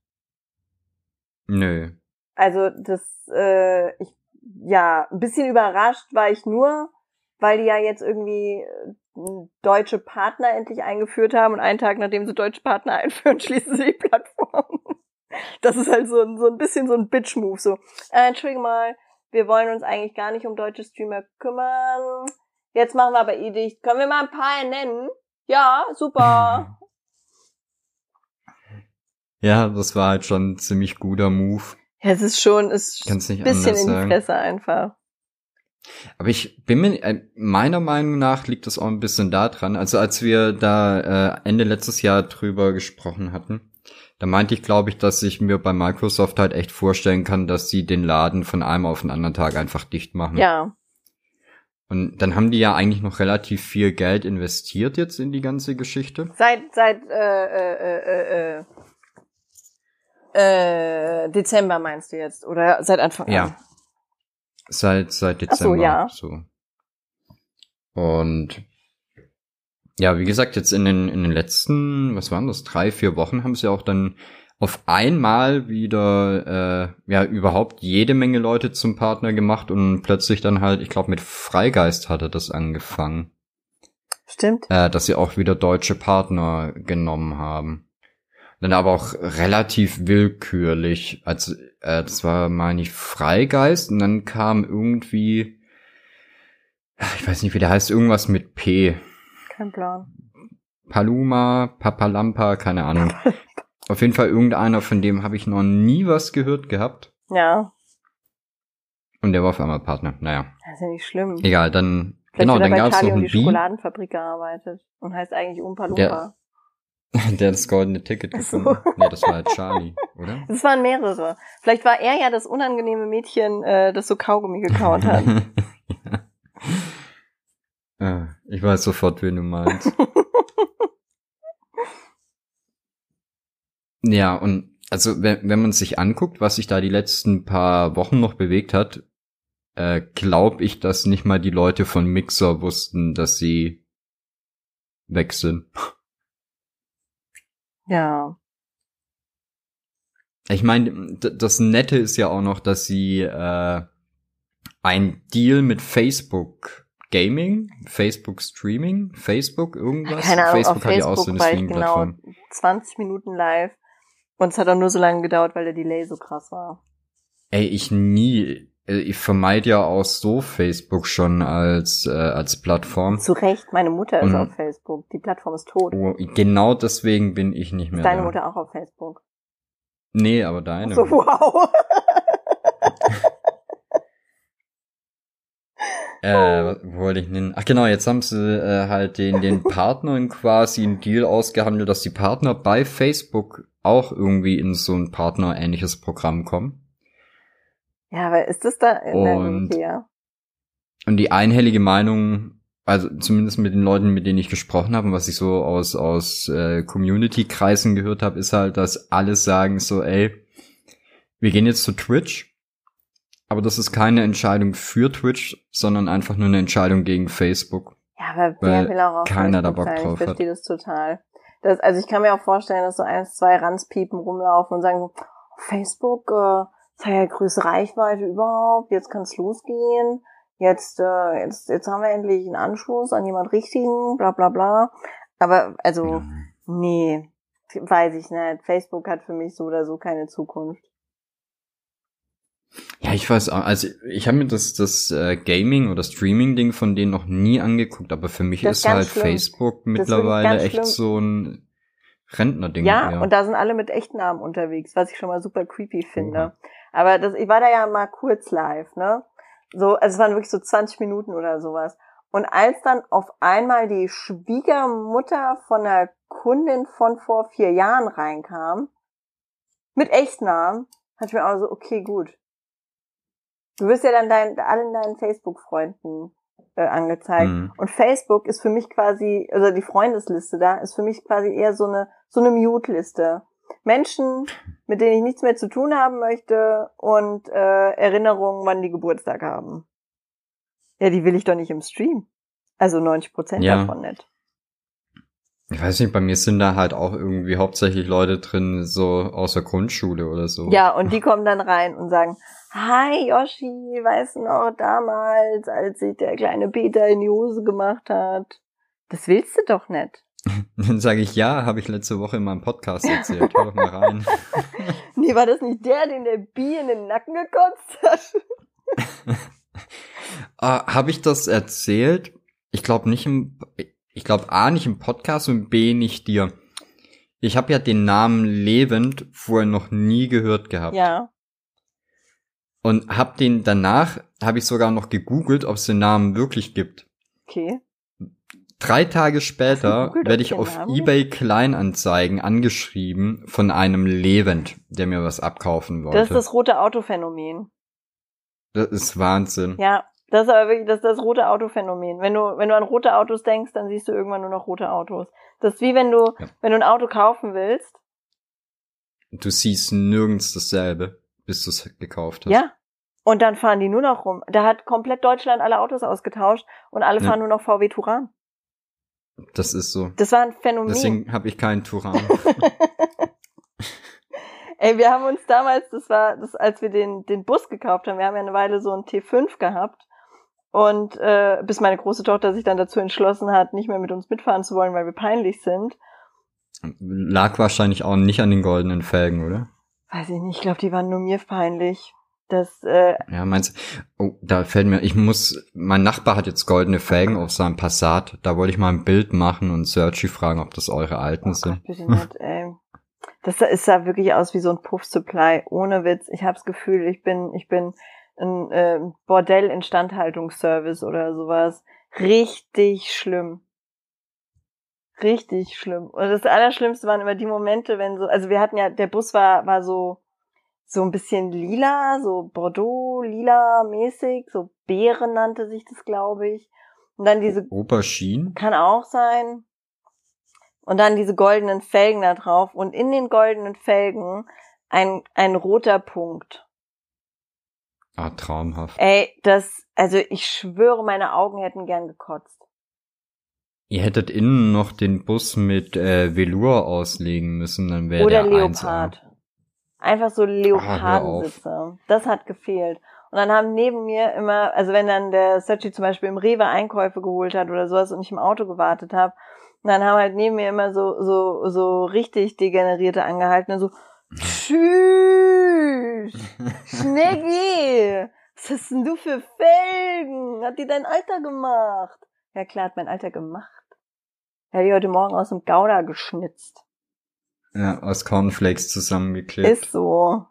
Nö. Also das, äh, ich, ja, ein bisschen überrascht war ich nur, weil die ja jetzt irgendwie äh, deutsche Partner endlich eingeführt haben und einen Tag nachdem sie deutsche Partner einführen, schließen sie die Plattform. Das ist halt so ein, so ein bisschen so ein Bitch-Move, so, äh, entschuldige mal, wir wollen uns eigentlich gar nicht um deutsche Streamer kümmern. Jetzt machen wir aber eh dicht. Können wir mal ein paar nennen? Ja, super. Ja, das war halt schon ein ziemlich guter Move. Ja, es ist schon, es ist ein bisschen in die. Fresse einfach. Aber ich bin mir, äh, meiner Meinung nach liegt das auch ein bisschen da dran. Also als wir da äh, Ende letztes Jahr drüber gesprochen hatten, da meinte ich, glaube ich, dass ich mir bei Microsoft halt echt vorstellen kann, dass sie den Laden von einem auf den anderen Tag einfach dicht machen. Ja, Und dann haben die ja eigentlich noch relativ viel Geld investiert jetzt in die ganze Geschichte. seit, seit, äh, äh, äh, äh, äh, Dezember meinst du jetzt? Oder seit Anfang an? Ja. Seit, seit Ach so, Dezember. ja. So. Und Ja, wie gesagt, jetzt in den, in den letzten, was waren das, drei, vier Wochen haben sie auch dann auf einmal wieder äh, ja überhaupt jede Menge Leute zum Partner gemacht und plötzlich dann halt, ich glaube mit Freigeist hatte das angefangen. Stimmt. Äh, dass sie auch wieder deutsche Partner genommen haben. Dann aber auch relativ willkürlich. Also äh, das war meine ich Freigeist und dann kam irgendwie ich weiß nicht, wie der heißt, irgendwas mit P. Kein Plan. Paluma, Papalampa, keine Ahnung. Auf jeden Fall irgendeiner, von dem habe ich noch nie was gehört gehabt. Ja. Und der war auf einmal Partner. Naja. Das ist ja nicht schlimm. Egal, dann Vielleicht genau, er dann gab es noch die Bi, Schokoladenfabrik gearbeitet und heißt eigentlich Umpa Lumpa. der das goldene Ticket Ach so. gefunden. Nee, das war halt Charlie, oder? Es waren mehrere. Vielleicht war er ja das unangenehme Mädchen, äh, das so Kaugummi gekaut hat. ja. Ah, Ich weiß sofort, wen du meinst. ja, und also wenn, wenn man sich anguckt, was sich da die letzten paar Wochen noch bewegt hat, äh, glaube ich, dass nicht mal die Leute von Mixer wussten, dass sie weg sind. Ja. Ich meine, das Nette ist ja auch noch, dass sie äh, ein Deal mit Facebook Gaming, Facebook Streaming, Facebook irgendwas. Keine Ahnung, Facebook auf hat ja auch Facebook so eine ich genau Streaming-Plattform. 20 Minuten live. Und es hat auch nur so lange gedauert, weil der Delay so krass war. Ey, ich nie, ich vermeide ja auch so Facebook schon als äh, als Plattform. Zu Recht, meine Mutter ist Und- auf Facebook. Die Plattform ist tot. Oh, genau deswegen bin ich nicht mehr Ist deine da. Mutter auch auf Facebook? Nee, aber deine. So, wow. Äh, was wollte ich denn? Ach genau, jetzt haben sie äh, halt den, den Partnern quasi einen Deal ausgehandelt, dass die Partner bei Facebook auch irgendwie in so ein partnerähnliches Programm kommen. Ja, aber ist das da in der Und- okay, ja? Und die einhellige Meinung, also zumindest mit den Leuten, mit denen ich gesprochen habe und was ich so aus, aus äh, Community-Kreisen gehört habe, ist halt, dass alle sagen so, ey, wir gehen jetzt zu Twitch, aber das ist keine Entscheidung für Twitch, sondern einfach nur eine Entscheidung gegen Facebook. Ja, aber Weil wer will auch auf keiner da Bock sein? drauf Ich verstehe das total. Das, also ich kann mir auch vorstellen, dass so eins, zwei Ranzpiepen rumlaufen und sagen Facebook, äh, hat ja größte Reichweite überhaupt, jetzt kann's losgehen. Jetzt, äh, jetzt, jetzt haben wir endlich einen Anschluss an jemand richtigen, bla bla bla. Aber also, nee, weiß ich nicht. Facebook hat für mich so oder so keine Zukunft. Ja, ich weiß auch, also ich habe mir das, das äh, Gaming- oder Streaming-Ding von denen noch nie angeguckt, aber für mich Das ist halt schlimm. Facebook mittlerweile echt schlimm. so ein Rentnerding. Ja, eher. und da sind alle mit echten Namen unterwegs, was ich schon mal super creepy finde. Aber das, ich war da ja mal kurz live, ne? So, also es waren wirklich so 20 Minuten oder sowas. Und als dann auf einmal die Schwiegermutter von einer Kundin von vor vier Jahren reinkam, mit Echtnamen, hatte ich mir auch so, okay, gut. Du wirst ja dann dein, allen deinen Facebook-Freunden äh, angezeigt. Mhm. Und Facebook ist für mich quasi, also die Freundesliste da, ist für mich quasi eher so eine, so eine Mute-Liste. Menschen, mit denen ich nichts mehr zu tun haben möchte und äh, Erinnerungen, wann die Geburtstag haben. Ja, die will ich doch nicht im Stream. Also 90 Prozent Ja. davon nicht. Ich weiß nicht, bei mir sind da halt auch irgendwie hauptsächlich Leute drin, so aus der Grundschule oder so. Ja, und die kommen dann rein und sagen, Hi Yoshi, weißt du noch damals, als sich der kleine Peter in die Hose gemacht hat? Das willst du doch nicht. Dann sage ich, ja, habe ich letzte Woche in meinem Podcast erzählt. Hör doch mal rein. Nee, war das nicht der, den der Bi in den Nacken gekotzt hat? Ah, habe ich das erzählt? Ich glaube nicht im, ich glaube A nicht im Podcast und B nicht dir. Ich habe ja den Namen Lebend vorher noch nie gehört gehabt. Ja. Und hab den danach, habe ich sogar noch gegoogelt, ob es den Namen wirklich gibt. Okay. Drei Tage später werde ich auf Namen eBay Kleinanzeigen angeschrieben von einem Lebend, der mir was abkaufen wollte. Das ist das rote Autophänomen. das ist Wahnsinn. Ja, das ist aber wirklich das, ist das rote Autophänomen. Wenn du, wenn du an rote Autos denkst, dann siehst du irgendwann nur noch rote Autos. Das ist wie wenn du, Ja. wenn du ein Auto kaufen willst. Du siehst nirgends dasselbe, bis du es gekauft hast. Ja. Und dann fahren die nur noch rum. Da hat komplett Deutschland alle Autos ausgetauscht und alle Ja. fahren nur noch VW Touran. Das ist so. Das war ein Phänomen. Deswegen habe ich keinen Turan. Ey, wir haben uns damals, das war das, als wir den, den Bus gekauft haben, wir haben ja eine Weile so einen T5 gehabt. Und äh, bis meine große Tochter sich dann dazu entschlossen hat, nicht mehr mit uns mitfahren zu wollen, weil wir peinlich sind. Lag wahrscheinlich auch nicht an den goldenen Felgen, oder? Weiß ich nicht, ich glaube, die waren nur mir peinlich. Das, äh, Ja, meinst Oh, da fällt mir, ich muss, mein Nachbar hat jetzt goldene Felgen auf seinem Passat. Da wollte ich mal ein Bild machen und Searchy fragen, ob das eure alten oh sind. Gott, bitte nicht, ey. Das sah- es sah wirklich aus wie so ein Puff-Supply, ohne Witz. Ich habe das Gefühl, ich bin, ich bin ein äh, Bordell-Instandhaltungsservice oder sowas. Richtig schlimm. Richtig schlimm. Und das Allerschlimmste waren immer die Momente, wenn so, also wir hatten ja, der Bus war, war so, so ein bisschen lila, so Bordeaux, lila mäßig, so Beeren nannte sich das, glaube ich. Und dann diese Aubergine? kann auch sein. Und dann diese goldenen Felgen da drauf und in den goldenen Felgen ein, ein roter Punkt. Ah, traumhaft. Ey, das, also ich schwöre, meine Augen hätten gern gekotzt. Ihr hättet innen noch den Bus mit äh, Velour auslegen müssen, dann wäre Oder der 1A. Einfach so Leopardensitze. das hat gefehlt. Und dann haben neben mir immer, also wenn dann der Searchy zum Beispiel im Rewe Einkäufe geholt hat oder sowas und ich im Auto gewartet habe, dann haben halt neben mir immer so, so, so richtig Degenerierte angehalten und so, tschüss, Schneggi, was hast denn du für Felgen? Hat die dein Alter gemacht? Ja klar, hat mein Alter gemacht. Er hat die heute Morgen aus dem Gouda geschnitzt. Ja, aus Cornflakes zusammengeklebt. Ist so.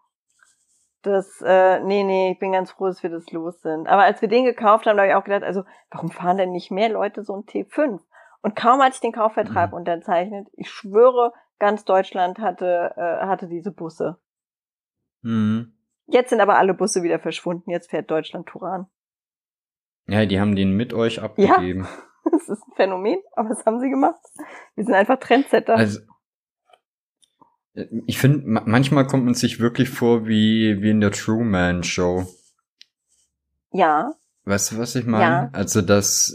Das, äh, nee, nee, ich bin ganz froh, dass wir das los sind. Aber als wir den gekauft haben, da habe ich auch gedacht, also, warum fahren denn nicht mehr Leute so ein T5? Und kaum hatte ich den Kaufvertrag Mhm. unterzeichnet, ich schwöre, ganz Deutschland hatte, äh, hatte diese Busse. Mhm. Jetzt sind aber alle Busse wieder verschwunden, jetzt fährt Deutschland Turan. Ja, die haben den mit euch abgegeben. Das ist ein Phänomen, aber was haben sie gemacht? Wir sind einfach Trendsetter. Also, ich finde, ma manchmal kommt man sich wirklich vor wie, wie in der Truman Show. ja, Weißt du, was ich meine? Ja. Also, dass,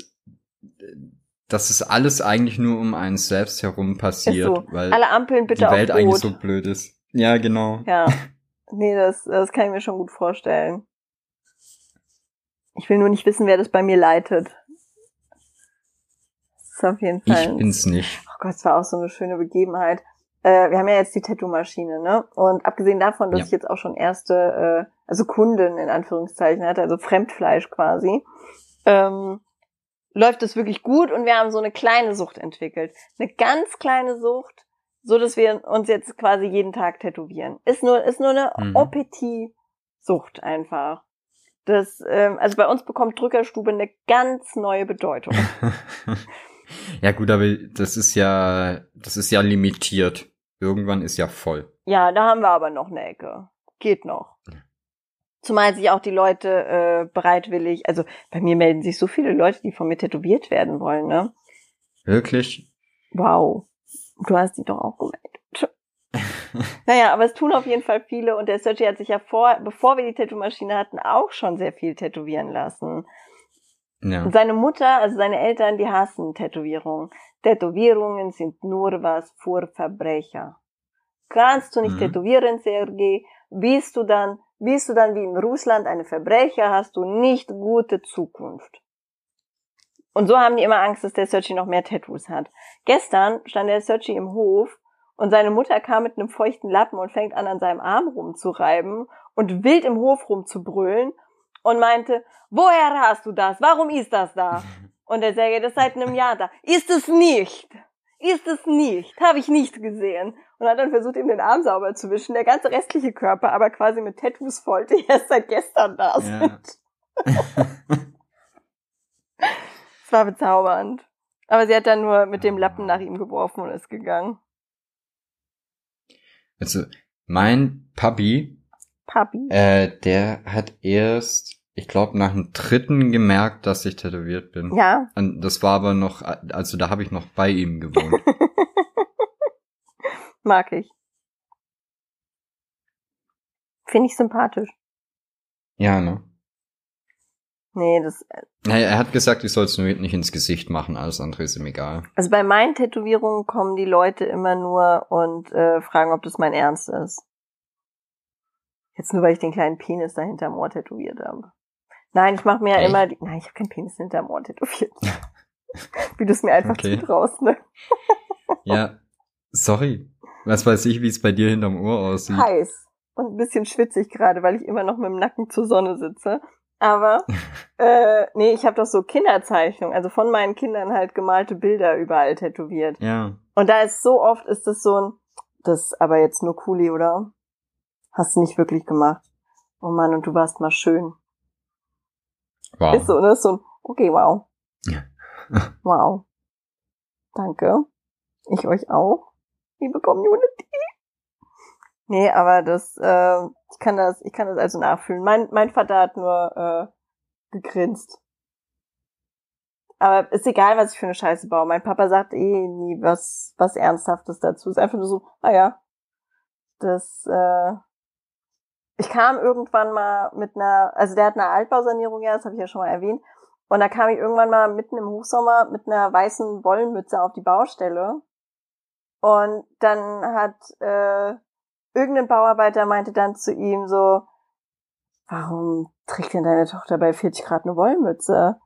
dass es alles eigentlich nur um einen selbst herum passiert, so. weil alle Ampeln bitte die Welt eigentlich so blöd ist. Ja, genau. Ja. Nee, das, das kann ich mir schon gut vorstellen. Ich will nur nicht wissen, wer das bei mir leitet. Das ist auf jeden Fall. Ich bin's nicht. Oh Gott, es war auch so eine schöne Begebenheit. Äh, wir haben ja jetzt die Tattoo-Maschine, ne? Und abgesehen davon, dass Ja. ich jetzt auch schon erste, äh, also Kunden in Anführungszeichen hatte, also Fremdfleisch quasi, ähm, läuft es wirklich gut und wir haben so eine kleine Sucht entwickelt. Eine ganz kleine Sucht, so dass wir uns jetzt quasi jeden Tag tätowieren. Ist nur, ist nur eine Mhm. Opeti-Sucht einfach. Das, ähm, also bei uns bekommt Drückerstube eine ganz neue Bedeutung. ja, gut, aber das ist ja, das ist ja limitiert. Irgendwann ist ja voll. Ja, da haben wir aber noch eine Ecke. Geht noch. Zumal sich auch die Leute äh, bereitwillig, also bei mir melden sich so viele Leute, die von mir tätowiert werden wollen, ne? Wirklich? Wow. Du hast die doch auch gemeldet. naja, aber es tun auf jeden Fall viele und der Sergi hat sich ja vor, bevor wir die Tattoo-Maschine hatten, auch schon sehr viel tätowieren lassen. Ja. Und seine Mutter, also seine Eltern, die hassen Tätowierungen. Tätowierungen sind nur was für Verbrecher. Kannst du nicht Mhm. tätowieren, Sergei, bist du dann, bist du dann wie in Russland eine Verbrecher, hast du nicht gute Zukunft. Und so haben die immer Angst, dass der Sergi noch mehr Tattoos hat. Gestern stand der Sergi im Hof und seine Mutter kam mit einem feuchten Lappen und fängt an, an seinem Arm rumzureiben und wild im Hof rumzubrüllen und meinte, woher hast du das? Warum ist das da? Und der Sergei, das ist seit einem Jahr da. Ist es nicht? Ist es nicht? Habe ich nicht gesehen. Und hat dann versucht, ihm den Arm sauber zu wischen. Der ganze restliche Körper aber quasi mit Tattoos voll, die erst seit gestern da sind. Ja. Es war bezaubernd. Aber sie hat dann nur mit dem Lappen nach ihm geworfen und ist gegangen. Also, mein Papi, Papi. äh, der hat erst, ich glaube, nach dem dritten gemerkt, dass ich tätowiert bin. Ja. Und das war aber noch, also da habe ich noch bei ihm gewohnt. Mag ich. Finde ich sympathisch. ja, ne? Nee, das, Naja, er hat gesagt, ich soll es nur nicht ins Gesicht machen, alles andere ist ihm egal. also bei meinen Tätowierungen kommen die Leute immer nur und äh, fragen, ob das mein Ernst ist. Jetzt nur, weil ich den kleinen Penis dahinter am Ohr tätowiert habe. Nein, ich mache mir ja immer, die, nein, ich habe keinen Penis hinterm Ohr tätowiert. Wie du es mir einfach Okay. zutraust, ne? Ja, sorry. Was weiß ich, wie es bei dir hinterm Ohr aussieht. heiß und ein bisschen schwitzig gerade, weil ich immer noch mit dem Nacken zur Sonne sitze. Aber äh, nee, ich habe doch so Kinderzeichnungen, also von meinen Kindern halt gemalte Bilder überall tätowiert. Ja. Und da ist so oft ist das so ein, das ist aber jetzt nur Kuli, oder? Hast du nicht wirklich gemacht. Oh Mann, und du warst mal schön. Wow. Ist so, ne? Ist so ein, okay, wow. Ja. wow. Danke. Ich euch auch, liebe Community. Nee, aber das, äh, ich kann das, ich kann das also nachfühlen. Mein, mein Vater hat nur äh, gegrinst. Aber ist egal, was ich für eine Scheiße baue. Mein Papa sagt eh nie was, was Ernsthaftes dazu. Ist einfach nur so, ah ja, das, äh, ich kam irgendwann mal mit einer, also der hat eine Altbausanierung, ja, das habe ich ja schon mal erwähnt. Und da kam ich irgendwann mal mitten im Hochsommer mit einer weißen Wollmütze auf die Baustelle. Und dann hat äh, irgendein Bauarbeiter meinte dann zu ihm so, warum trägt denn deine Tochter bei 40 Grad eine Wollmütze?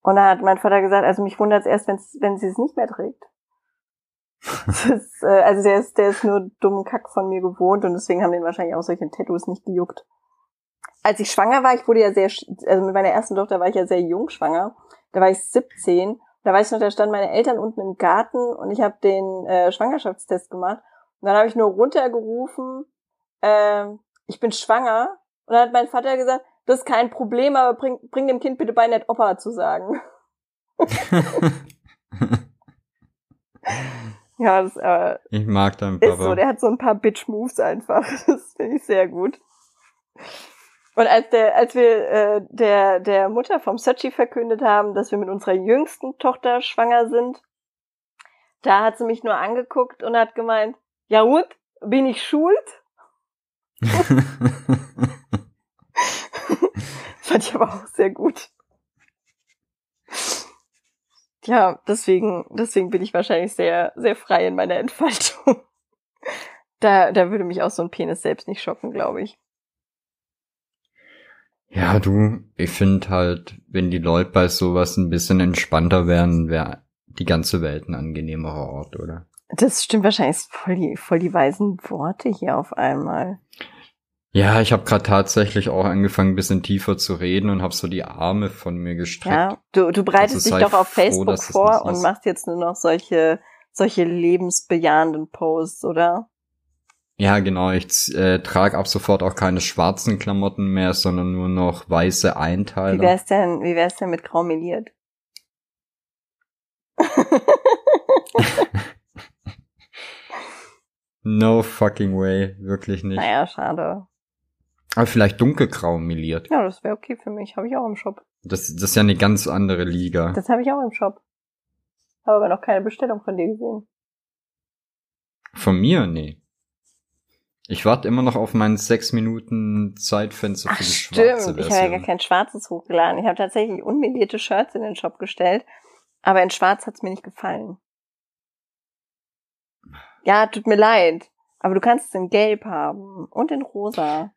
Und dann hat mein Vater gesagt, also mich wundert es erst, wenn sie es nicht mehr trägt. Ist, äh, also der ist, der ist nur dummen Kack von mir gewohnt und deswegen haben den wahrscheinlich auch solche Tattoos nicht gejuckt. Als ich schwanger war, ich wurde ja sehr, also mit meiner ersten Tochter war ich ja sehr jung schwanger. Da war ich 17. Da weiß ich noch, da standen meine Eltern unten im Garten und ich habe den äh, Schwangerschaftstest gemacht. Und dann habe ich nur runtergerufen, ähm, ich bin schwanger. Und dann hat mein Vater gesagt, das ist kein Problem, aber bring, bring dem Kind bitte bei, nicht Opa zu sagen. Ja, das äh, ich mag deinen ist Papa. so. Der hat so ein paar Bitch-Moves einfach. Das finde ich sehr gut. Und als der, als wir äh, der der Mutter vom Sochi verkündet haben, dass wir mit unserer jüngsten Tochter schwanger sind, da hat sie mich nur angeguckt und hat gemeint, ja gut, bin ich schuld? Fand ich aber auch sehr gut. Ja, deswegen, deswegen bin ich wahrscheinlich sehr, sehr frei in meiner Entfaltung. Da, da würde mich auch so ein Penis selbst nicht schocken, glaube ich. ja, du, ich finde halt, wenn die Leute bei sowas ein bisschen entspannter wären, wäre die ganze Welt ein angenehmerer Ort, oder? Das stimmt wahrscheinlich voll die, voll die weisen Worte hier auf einmal. Ja, ich habe gerade tatsächlich auch angefangen, ein bisschen tiefer zu reden und habe so die Arme von mir gestreckt. Ja, du, du bereitest Also dich doch auf froh, Facebook vor und machst jetzt nur noch solche, solche lebensbejahenden Posts, oder? Ja, genau. Ich äh, trage ab sofort auch keine schwarzen Klamotten mehr, sondern nur noch weiße Wie Einteiler. wär's denn, wie wär's denn mit grau meliert? No fucking way, wirklich nicht. naja, schade. Aber vielleicht dunkelgrau meliert. Ja, das wäre okay für mich. Habe ich auch im Shop. Das, das ist ja eine ganz andere Liga. Das habe ich auch im Shop. Habe aber noch keine Bestellung von dir gesehen. Von mir? Nee. Ich warte immer noch auf meinen sechs Minuten Zeitfenster Ach für die schwarze stimmt, ich habe ja gar Version. kein schwarzes hochgeladen. Ich habe tatsächlich unmelierte Shirts in den Shop gestellt, aber in schwarz hat's mir nicht gefallen. Ja, tut mir leid, aber du kannst es in gelb haben und in rosa.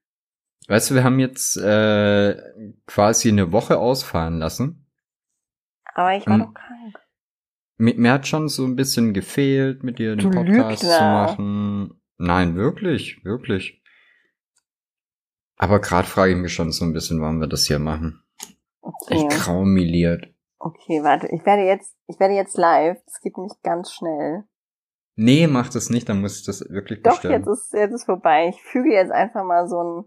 Weißt du, wir haben jetzt äh, quasi eine Woche ausfallen lassen. Aber ich war Hm. doch krank. Mir, mir hat schon so ein bisschen gefehlt, mit dir den Du Podcast zu Lügner. machen. Nein, wirklich, wirklich. Aber gerade frage ich mich schon so ein bisschen, warum wir das hier machen. Okay. Echt graumeliert. okay, warte, ich werde jetzt, ich werde jetzt live. Das geht nämlich ganz schnell. Nee, mach das nicht, dann muss ich das wirklich Doch, bestellen. jetzt ist, jetzt ist vorbei. Ich füge jetzt einfach mal so ein,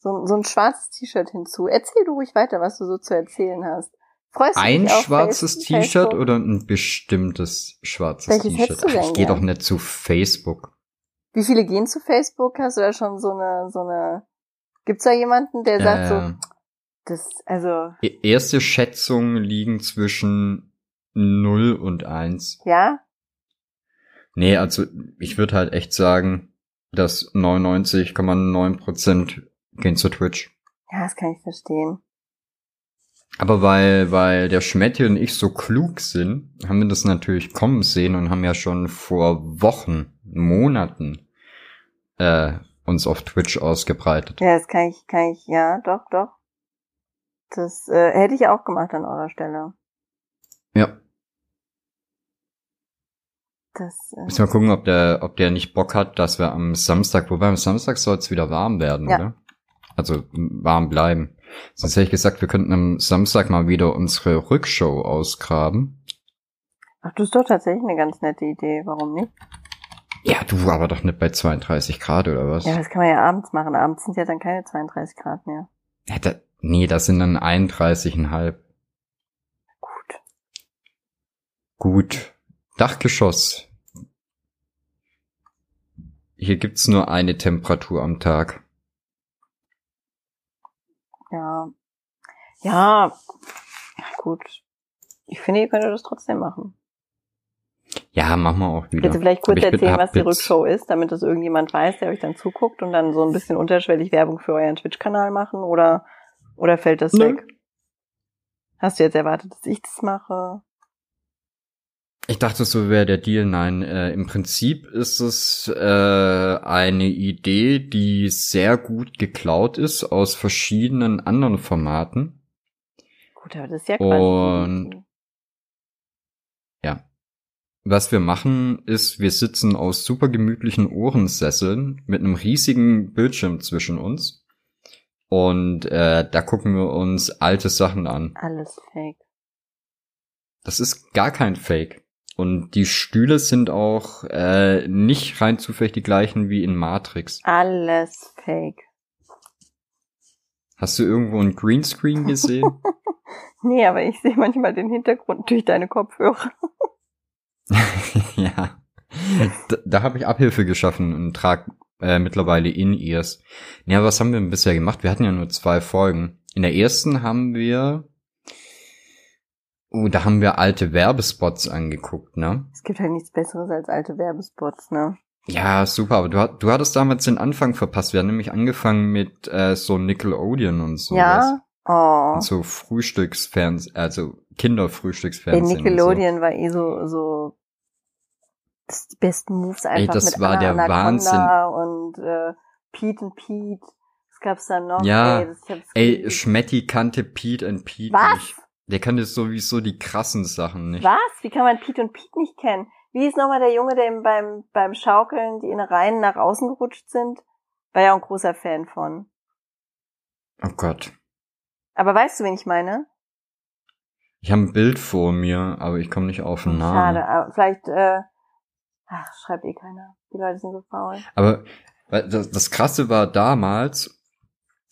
so ein, so ein schwarzes T-Shirt hinzu. Erzähl du ruhig weiter, was du so zu erzählen hast. Freust du Ein dich auf schwarzes T-Shirt oder ein bestimmtes schwarzes T-Shirt? Ich gehe doch nicht zu Facebook. Wie viele gehen zu Facebook? Hast du da schon so eine, so eine, gibt's da jemanden, der sagt so, Äh, das, also, e- erste Schätzungen liegen zwischen 0 und 1. ja? Nee, also ich würde halt echt sagen, dass 99,9% gehen zu Twitch. Ja, das kann ich verstehen. Aber weil, weil der Schmetti und ich so klug sind, haben wir das natürlich kommen sehen und haben ja schon vor Wochen, Monaten äh, uns auf Twitch ausgebreitet. Ja, das kann ich, kann ich, ja, doch, doch. Das äh, hätte ich auch gemacht an eurer Stelle. Ja. Das, äh, Müssen wir gucken, ob der, ob der nicht Bock hat, dass wir am Samstag, wobei am Samstag soll es wieder warm werden, Ja. oder? Also warm bleiben. Sonst hätte ich gesagt, wir könnten am Samstag mal wieder unsere Rückshow ausgraben. ach, das ist doch tatsächlich eine ganz nette Idee. Warum nicht? Ja, du aber doch nicht bei 32 Grad oder was? Ja, das kann man ja abends machen. Abends sind ja dann keine 32 Grad mehr. Ja, da, nee, das sind dann 31,5. Gut. Gut. Dachgeschoss. Hier gibt's nur eine Temperatur am Tag. Ja. Ja. Gut. Ich finde, ihr könntet das trotzdem machen. Ja, machen wir auch wieder. Willst du vielleicht kurz Aber ich bin- erzählen, was die Rückshow ist, damit das irgendjemand weiß, der euch dann zuguckt und dann so ein bisschen unterschwellig Werbung für euren Twitch-Kanal machen oder, oder fällt das Nö. weg? Hast du jetzt erwartet, dass ich das mache? Ich dachte, so wäre der Deal. Nein, äh, im Prinzip ist es äh, eine Idee, die sehr gut geklaut ist aus verschiedenen anderen Formaten. Gut, aber das ist ja quasi. Und- Ja. Was wir machen, ist, wir sitzen aus super gemütlichen Ohrensesseln mit einem riesigen Bildschirm zwischen uns. Und äh, da gucken wir uns alte Sachen an. Alles fake. Das ist gar kein Fake. Und die Stühle sind auch äh, nicht rein zufällig die gleichen wie in Matrix. Alles fake. Hast du irgendwo ein Greenscreen gesehen? Nee, aber ich sehe manchmal den Hintergrund durch deine Kopfhörer. ja. Da, da habe ich Abhilfe geschaffen und trage äh, mittlerweile In-Ears. Ja, was haben wir denn bisher gemacht? Wir hatten ja nur zwei Folgen. In der ersten haben wir Oh, da haben wir alte Werbespots angeguckt, ne? Es gibt halt nichts Besseres als alte Werbespots, ne? Ja, super, aber du, du hattest damals den Anfang verpasst. Wir haben nämlich angefangen mit äh, so Nickelodeon und sowas. ja? Oh. Und so Frühstücksfernsehen, also Der Kinderfrühstücksfernsehen. und Nickelodeon war eh so, so das die besten Moves einfach das mit war Anna der Anaconda und äh, Pete and Pete. Was gab's da noch? Ja. Ey, das, So. Ey. Schmetti kannte Pete and Pete Was? nicht. Der kannte sowieso die krassen Sachen nicht. Was? Wie kann man Pete und Pete nicht kennen? Wie ist nochmal der Junge, der ihm beim, beim Schaukeln die Innereien nach außen gerutscht sind? War ja auch ein großer Fan von. Oh Gott. Aber weißt du, wen ich meine? Ich habe ein Bild vor mir, aber ich komme nicht auf den Namen. Schade, aber vielleicht, äh, ach, schreibt eh keiner. Die Leute sind so faul. Aber das, das Krasse war damals,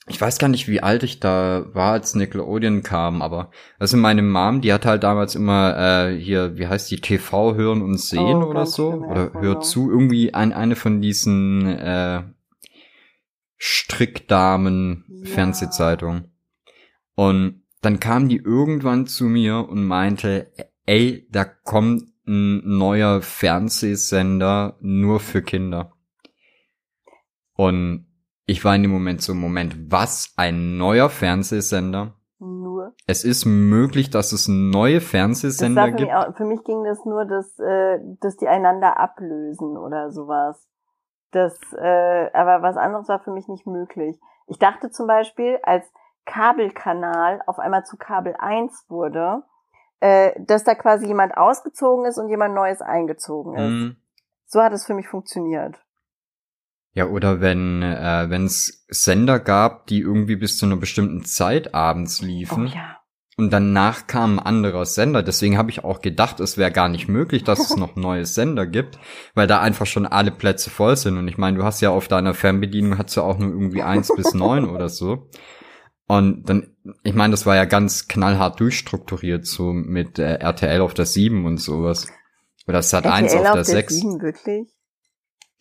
ich weiß gar nicht, wie alt ich da war, als Nickelodeon kam, aber also meine Mom, die hat halt damals immer äh, hier, wie heißt die, TV hören und sehen Oh, oder so, schlimme oder hört zu, irgendwie ein, eine von diesen äh, Strickdamen Ja. Fernsehzeitungen. Und dann kam die irgendwann zu mir und meinte, ey, da kommt ein neuer Fernsehsender nur für Kinder. Und ich war in dem Moment so, Moment, was? Ein neuer Fernsehsender? Nur. Es ist möglich, dass es neue Fernsehsender für mich, gibt. auch, für mich ging das nur, dass, äh, dass die einander ablösen oder sowas. Das, äh, aber was anderes war für mich nicht möglich. Ich dachte zum Beispiel, als Kabelkanal auf einmal zu Kabel 1 wurde, äh, dass da quasi jemand ausgezogen ist und jemand Neues eingezogen ist. Mhm. So hat es für mich funktioniert. Ja, oder wenn äh, wenn es Sender gab, die irgendwie bis zu einer bestimmten Zeit abends Oh liefen ja. und danach kam ein anderer Sender. Deswegen habe ich auch gedacht, es wäre gar nicht möglich, dass es noch neue Sender gibt, weil da einfach schon alle Plätze voll sind. Und ich meine, du hast ja auf deiner Fernbedienung hast du auch nur irgendwie eins bis neun oder so. Und dann, ich meine, das war ja ganz knallhart durchstrukturiert, so mit äh, RTL auf der 7 und sowas. Oder Sat 1 RTL auf der 6. 7, wirklich?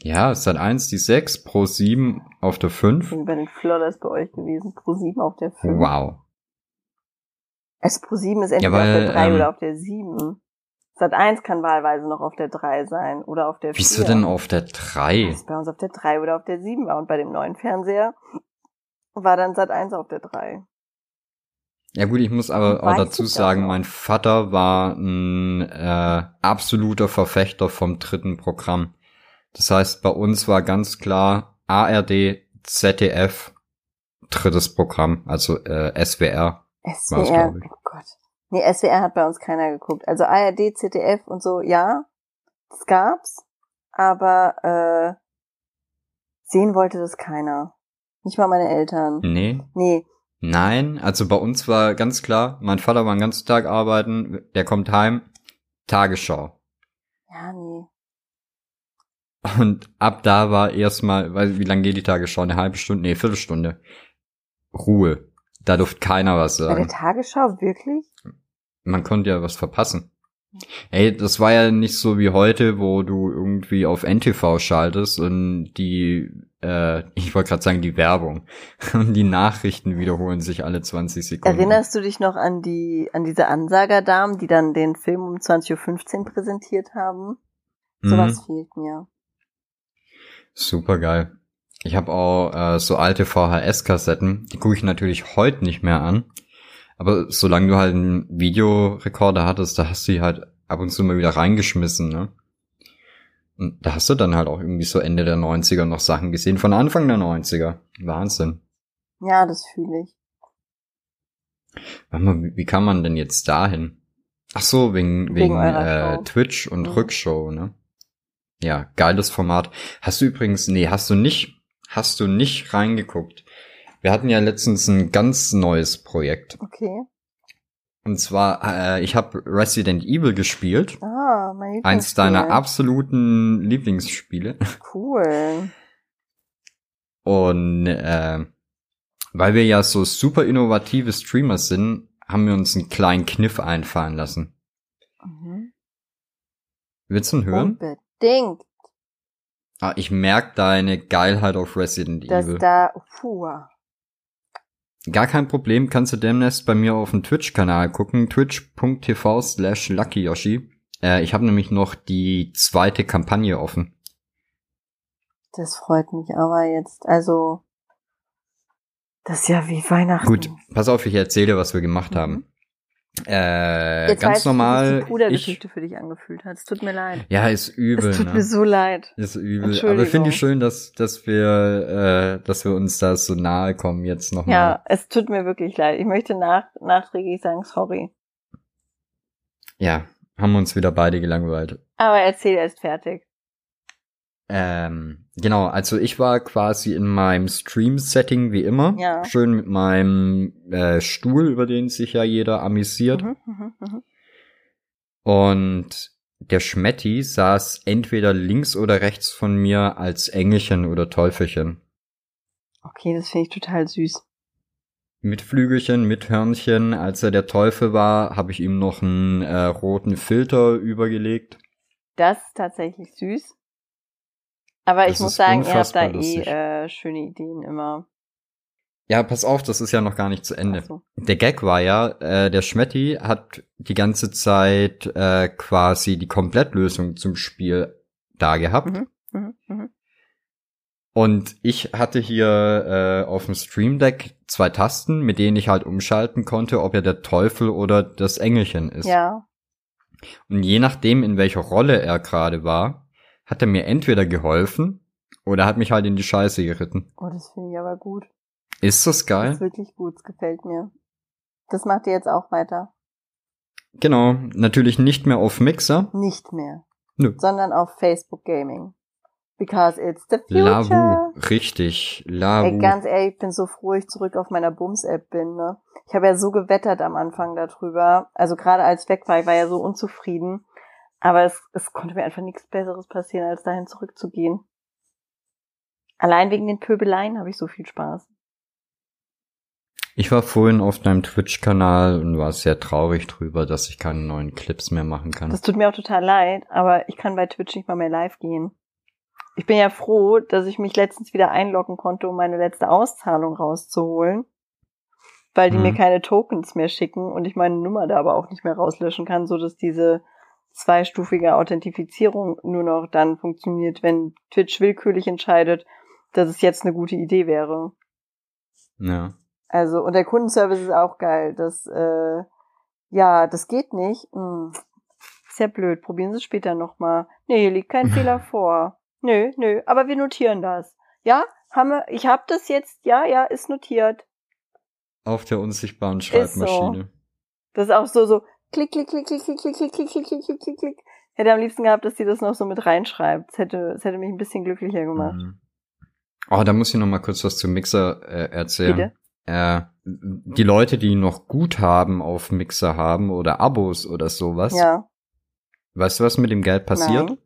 Ja, Sat 1 die 6, Pro 7 auf der 5. Ich bin bei den Flodders bei euch gewesen. Pro 7 auf der 5. Wow. Also Pro 7 ist entweder Ja, weil, auf der 3 ähm, oder auf der 7. Sat 1 kann wahlweise noch auf der 3 sein oder auf der 4. Wieso denn auf der 3? Das ist bei uns auf der 3 oder auf der 7 war. Und bei dem neuen Fernseher war dann Sat 1 auf der 3. Ja gut, ich muss aber auch dazu sagen, mein Vater war ein äh, absoluter Verfechter vom dritten Programm. Das heißt, bei uns war ganz klar ARD, ZDF, drittes Programm, also äh, SWR. SWR, oh Gott. Nee, SWR hat bei uns keiner geguckt. Also ARD, ZDF und so, ja, das gab's, aber äh, sehen wollte das keiner. Nicht mal meine Eltern. Nee, Nee, nein, also bei uns war ganz klar, mein Vater war den ganzen Tag arbeiten, der kommt heim, Tagesschau. ja, nee. Und ab da war erstmal, weil wie lange geht die Tagesschau? Eine halbe Stunde? Nee, Viertelstunde. Ruhe. Da durfte keiner was Bei der sagen. Tagesschau wirklich? Man konnte ja was verpassen. Ey, das war ja nicht so wie heute, wo du irgendwie auf NTV schaltest und die, äh, ich wollte gerade sagen, die Werbung und die Nachrichten wiederholen sich alle 20 Sekunden. Erinnerst du dich noch an die, an diese Ansagerdamen, die dann den Film um 20.15 Uhr präsentiert haben? Sowas Mhm. fehlt mir. Super geil. Ich habe auch äh, so alte VHS-Kassetten, die gucke ich natürlich heute nicht mehr an. Aber solange du halt einen Videorekorder hattest, da hast du die halt ab und zu mal wieder reingeschmissen, ne? Und da hast du dann halt auch irgendwie so Ende der 90er noch Sachen gesehen, von Anfang der 90er. Wahnsinn. Ja, das fühle ich. Warte mal, wie, kann man denn jetzt dahin? Ach so, wegen, Wegen wegen, äh, Show. Twitch und Mhm. Rückshow, ne? Ja, geiles Format. Hast du übrigens, nee, hast du nicht, hast du nicht reingeguckt. Wir hatten ja letztens ein ganz neues Projekt. Okay. Und zwar, äh, ich habe Resident Evil gespielt. Ah, mein Eins deiner Lieblingsspiel. absoluten Lieblingsspiele. Cool. Und äh, weil wir ja so super innovative Streamer sind, haben wir uns einen kleinen Kniff einfallen lassen. Mhm. Willst du ihn hören? Unbedingt. Ah, ich merk deine Geilheit auf Resident Dass Evil. da, puh. Gar kein Problem, kannst du demnächst bei mir auf dem Twitch-Kanal gucken, twitch.tv slash luckyyoshi. Äh, ich habe nämlich noch die zweite Kampagne offen. Das freut mich aber jetzt. Also, das ist ja wie Weihnachten. Gut, pass auf, ich erzähle, was wir gemacht Mhm. haben. Äh, Jetzt ganz normal. sich die ich, Pudergeschichte für dich angefühlt hat. Es tut mir leid. ja, ist übel. es tut ne? mir so leid. Ist übel. Aber finde ich schön, dass, dass wir, äh, dass wir uns da so nahe kommen jetzt nochmal. Ja, es tut mir wirklich leid. Ich möchte nach, nachträglich sagen, sorry. ja, haben uns wieder beide gelangweilt. Aber erzähl erst fertig. Ähm, genau, also ich war quasi in meinem Stream-Setting wie immer. Ja. Schön mit meinem äh, Stuhl, über den sich ja jeder amüsiert. Mhm, mhm, mhm. Und der Schmetti saß entweder links oder rechts von mir als Engelchen oder Teufelchen. Okay, das finde ich total süß. Mit Flügelchen, mit Hörnchen. Als er der Teufel war, habe ich ihm noch einen äh, roten Filter übergelegt. Das ist tatsächlich süß. Aber Das ich muss ist sagen, ihr habt da eh lustig. äh, schöne Ideen immer. Ja, pass auf, das ist ja noch gar nicht zu Ende. So. Der Gag war ja, äh, der Schmetti hat die ganze Zeit äh, quasi die Komplettlösung zum Spiel da gehabt. Mhm, mhm, mhm. Und ich hatte hier äh, auf dem Stream Deck zwei Tasten, mit denen ich halt umschalten konnte, ob er der Teufel oder das Engelchen ist. Ja. Und je nachdem, in welcher Rolle er gerade war, hat er mir entweder geholfen oder hat mich halt in die Scheiße geritten. Oh, das finde ich aber gut. Ist das Das geil? ist wirklich gut. Das gefällt mir. Das macht ihr jetzt auch weiter. Genau, natürlich nicht mehr auf Mixer. Nicht mehr. Nö. Sondern auf Facebook Gaming. Because it's the future. Lavu, richtig, Lavu. Ey, ganz ehrlich, ich bin so froh, ich zurück auf meiner Bums-App bin, ne? Ich habe ja so gewettert am Anfang darüber. Also gerade als ich weg war, ich war ja so unzufrieden. Aber es, es konnte mir einfach nichts Besseres passieren, als dahin zurückzugehen. Allein wegen den Pöbeleien habe ich so viel Spaß. Ich war vorhin auf deinem Twitch-Kanal und war sehr traurig drüber, dass ich keine neuen Clips mehr machen kann. Das tut mir auch total leid, aber ich kann bei Twitch nicht mal mehr live gehen. Ich bin ja froh, dass ich mich letztens wieder einloggen konnte, um meine letzte Auszahlung rauszuholen, weil die Mhm. mir keine Tokens mehr schicken und ich meine Nummer da aber auch nicht mehr rauslöschen kann, so dass diese zweistufige Authentifizierung nur noch dann funktioniert, wenn Twitch willkürlich entscheidet, dass es jetzt eine gute Idee wäre. ja. Also, und der Kundenservice ist auch geil. Das, äh, ja, das geht nicht. Hm. Ist ja blöd. Probieren Sie es später nochmal. Nee, hier liegt kein Fehler vor. Nö, nö, aber wir notieren das. Ja, haben wir, ich habe das jetzt, ja, ja, ist notiert. Auf der unsichtbaren Schreibmaschine. So. Das ist auch so, so, klick, klick, klick, klick, klick, klick, klick, klick, klick, klick, klick, klick, klick. Hätte am liebsten gehabt, dass die das noch so mit reinschreibt. Das hätte, das hätte mich ein bisschen glücklicher gemacht. Mhm. Oh, da muss ich noch mal kurz was zum Mixer äh, erzählen. Bitte? Äh, die Leute, die noch Guthaben auf Mixer haben oder Abos oder sowas. Ja. Weißt du, was mit dem Geld passiert? Nein.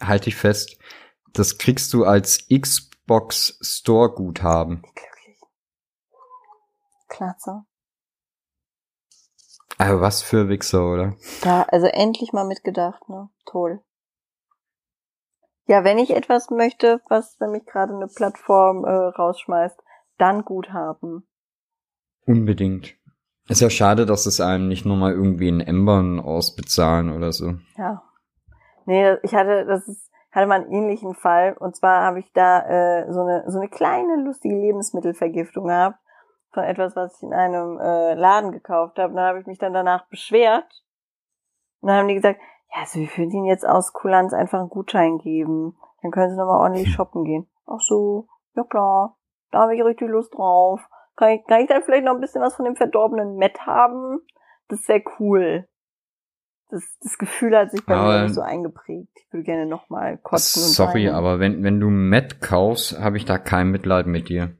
Halte ich fest. Das kriegst du als Xbox Store Guthaben. Glücklich. Klasse. Also was für Wichser, oder? Da, also endlich mal mitgedacht, ne? Toll. Ja, wenn ich etwas möchte, was wenn mich gerade eine Plattform äh, rausschmeißt, dann Guthaben. Unbedingt. Ist ja schade, dass es einem nicht nur mal irgendwie in Embern ausbezahlen oder so. Ja. Nee, ich hatte, das ist, hatte mal einen ähnlichen Fall. Und zwar habe ich da äh, so eine so eine kleine lustige Lebensmittelvergiftung gehabt von etwas, was ich in einem äh, Laden gekauft habe. Und dann habe ich mich dann danach beschwert. Und dann haben die gesagt, ja, also wir würden Ihnen jetzt aus Kulanz einfach einen Gutschein geben. Dann können Sie nochmal ordentlich shoppen gehen. Ach so, ja klar, da habe ich richtig Lust drauf. Kann ich, kann ich dann vielleicht noch ein bisschen was von dem verdorbenen Met haben? Das wäre cool. Das, das Gefühl hat sich bei Aber- mir so eingeprägt. Ich würde gerne nochmal kotzen und Sorry, weinen. aber wenn, wenn du Matt kaufst, habe ich da kein Mitleid mit dir.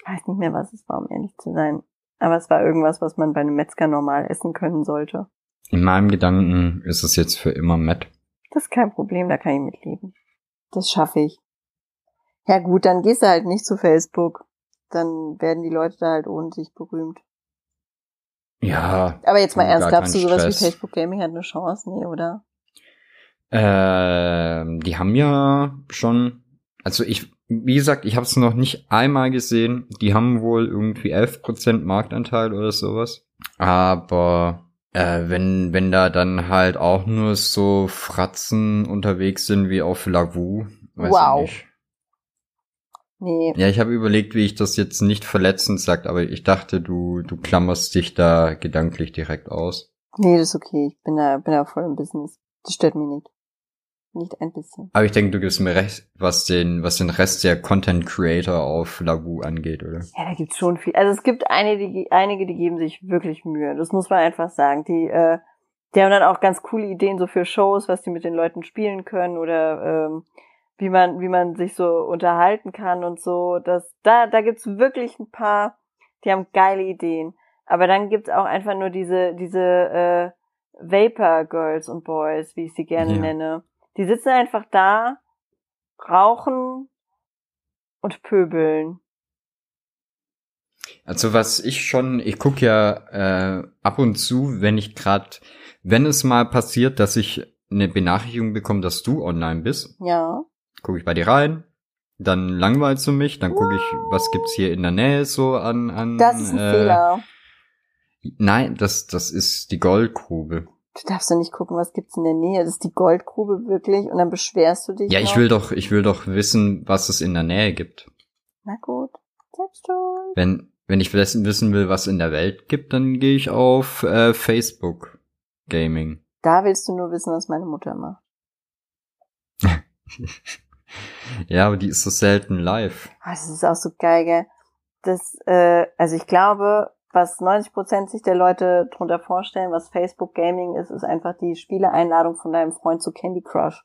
Ich weiß nicht mehr, was es war, um ehrlich zu sein. Aber es war irgendwas, was man bei einem Metzger normal essen können sollte. In meinem Gedanken ist es jetzt für immer Matt. Das ist kein Problem, da kann ich mitleben. Das schaffe ich. Ja gut, dann gehst du halt nicht zu Facebook. Dann werden die Leute da halt ohne sich berühmt. Ja. Aber jetzt mal ernst, glaubst du, sowas Stress. wie Facebook Gaming hat eine Chance? Nee, oder? Ähm, die haben ja schon, also ich, wie gesagt, ich habe es noch nicht einmal gesehen. Die haben wohl irgendwie 11% Marktanteil oder sowas. Aber äh, wenn, wenn da dann halt auch nur so Fratzen unterwegs sind wie auf Lavu, weiß Wow. ich nicht. Nee, Ja, ich habe überlegt, wie ich das jetzt nicht verletzend sagt, aber ich dachte, du, du klammerst dich da gedanklich direkt aus. nee, das ist okay. Ich bin da, bin da voll im Business. Das stört mich nicht. Nicht ein bisschen. Aber ich denke, du gibst mir recht, was den, was den Rest der Content Creator auf Lavu angeht, oder? Ja, da gibt's schon viel. Also es gibt einige, die, einige, die geben sich wirklich Mühe. Das muss man einfach sagen. Die, äh, die haben dann auch ganz coole Ideen so für Shows, was die mit den Leuten spielen können oder ähm, wie man, wie man sich so unterhalten kann und so. Das, da, da gibt's wirklich ein paar, die haben geile Ideen. Aber dann gibt's auch einfach nur diese, diese äh, Vapor Girls und Boys, wie ich sie gerne Ja. nenne. Die sitzen einfach da, rauchen und pöbeln. Also was ich schon, ich guck ja äh, ab und zu, wenn ich grad, wenn es mal passiert, dass ich eine Benachrichtigung bekomme, dass du online bist, Ja. gucke ich bei dir rein, dann langweilst du mich, dann gucke ich, was gibt's hier in der Nähe so an an. Das ist ein äh, Fehler. Nein, das das ist die Goldgrube. Du darfst doch nicht gucken, was gibt's in der Nähe. Das ist die Goldgrube wirklich und dann beschwerst du dich. Ja, ich noch. will doch, ich will doch wissen, was es in der Nähe gibt. Na gut, selbst schon. Wenn wenn ich wissen wissen will, was in der Welt gibt, dann gehe ich auf äh, Facebook Gaming. Da willst du nur wissen, was meine Mutter macht. ja, aber die ist so selten live. Ah, das ist auch so geil, gell? Das, äh, also ich glaube, was 90% sich der Leute drunter vorstellen, was Facebook Gaming ist, ist einfach die Spieleeinladung von deinem Freund zu Candy Crush.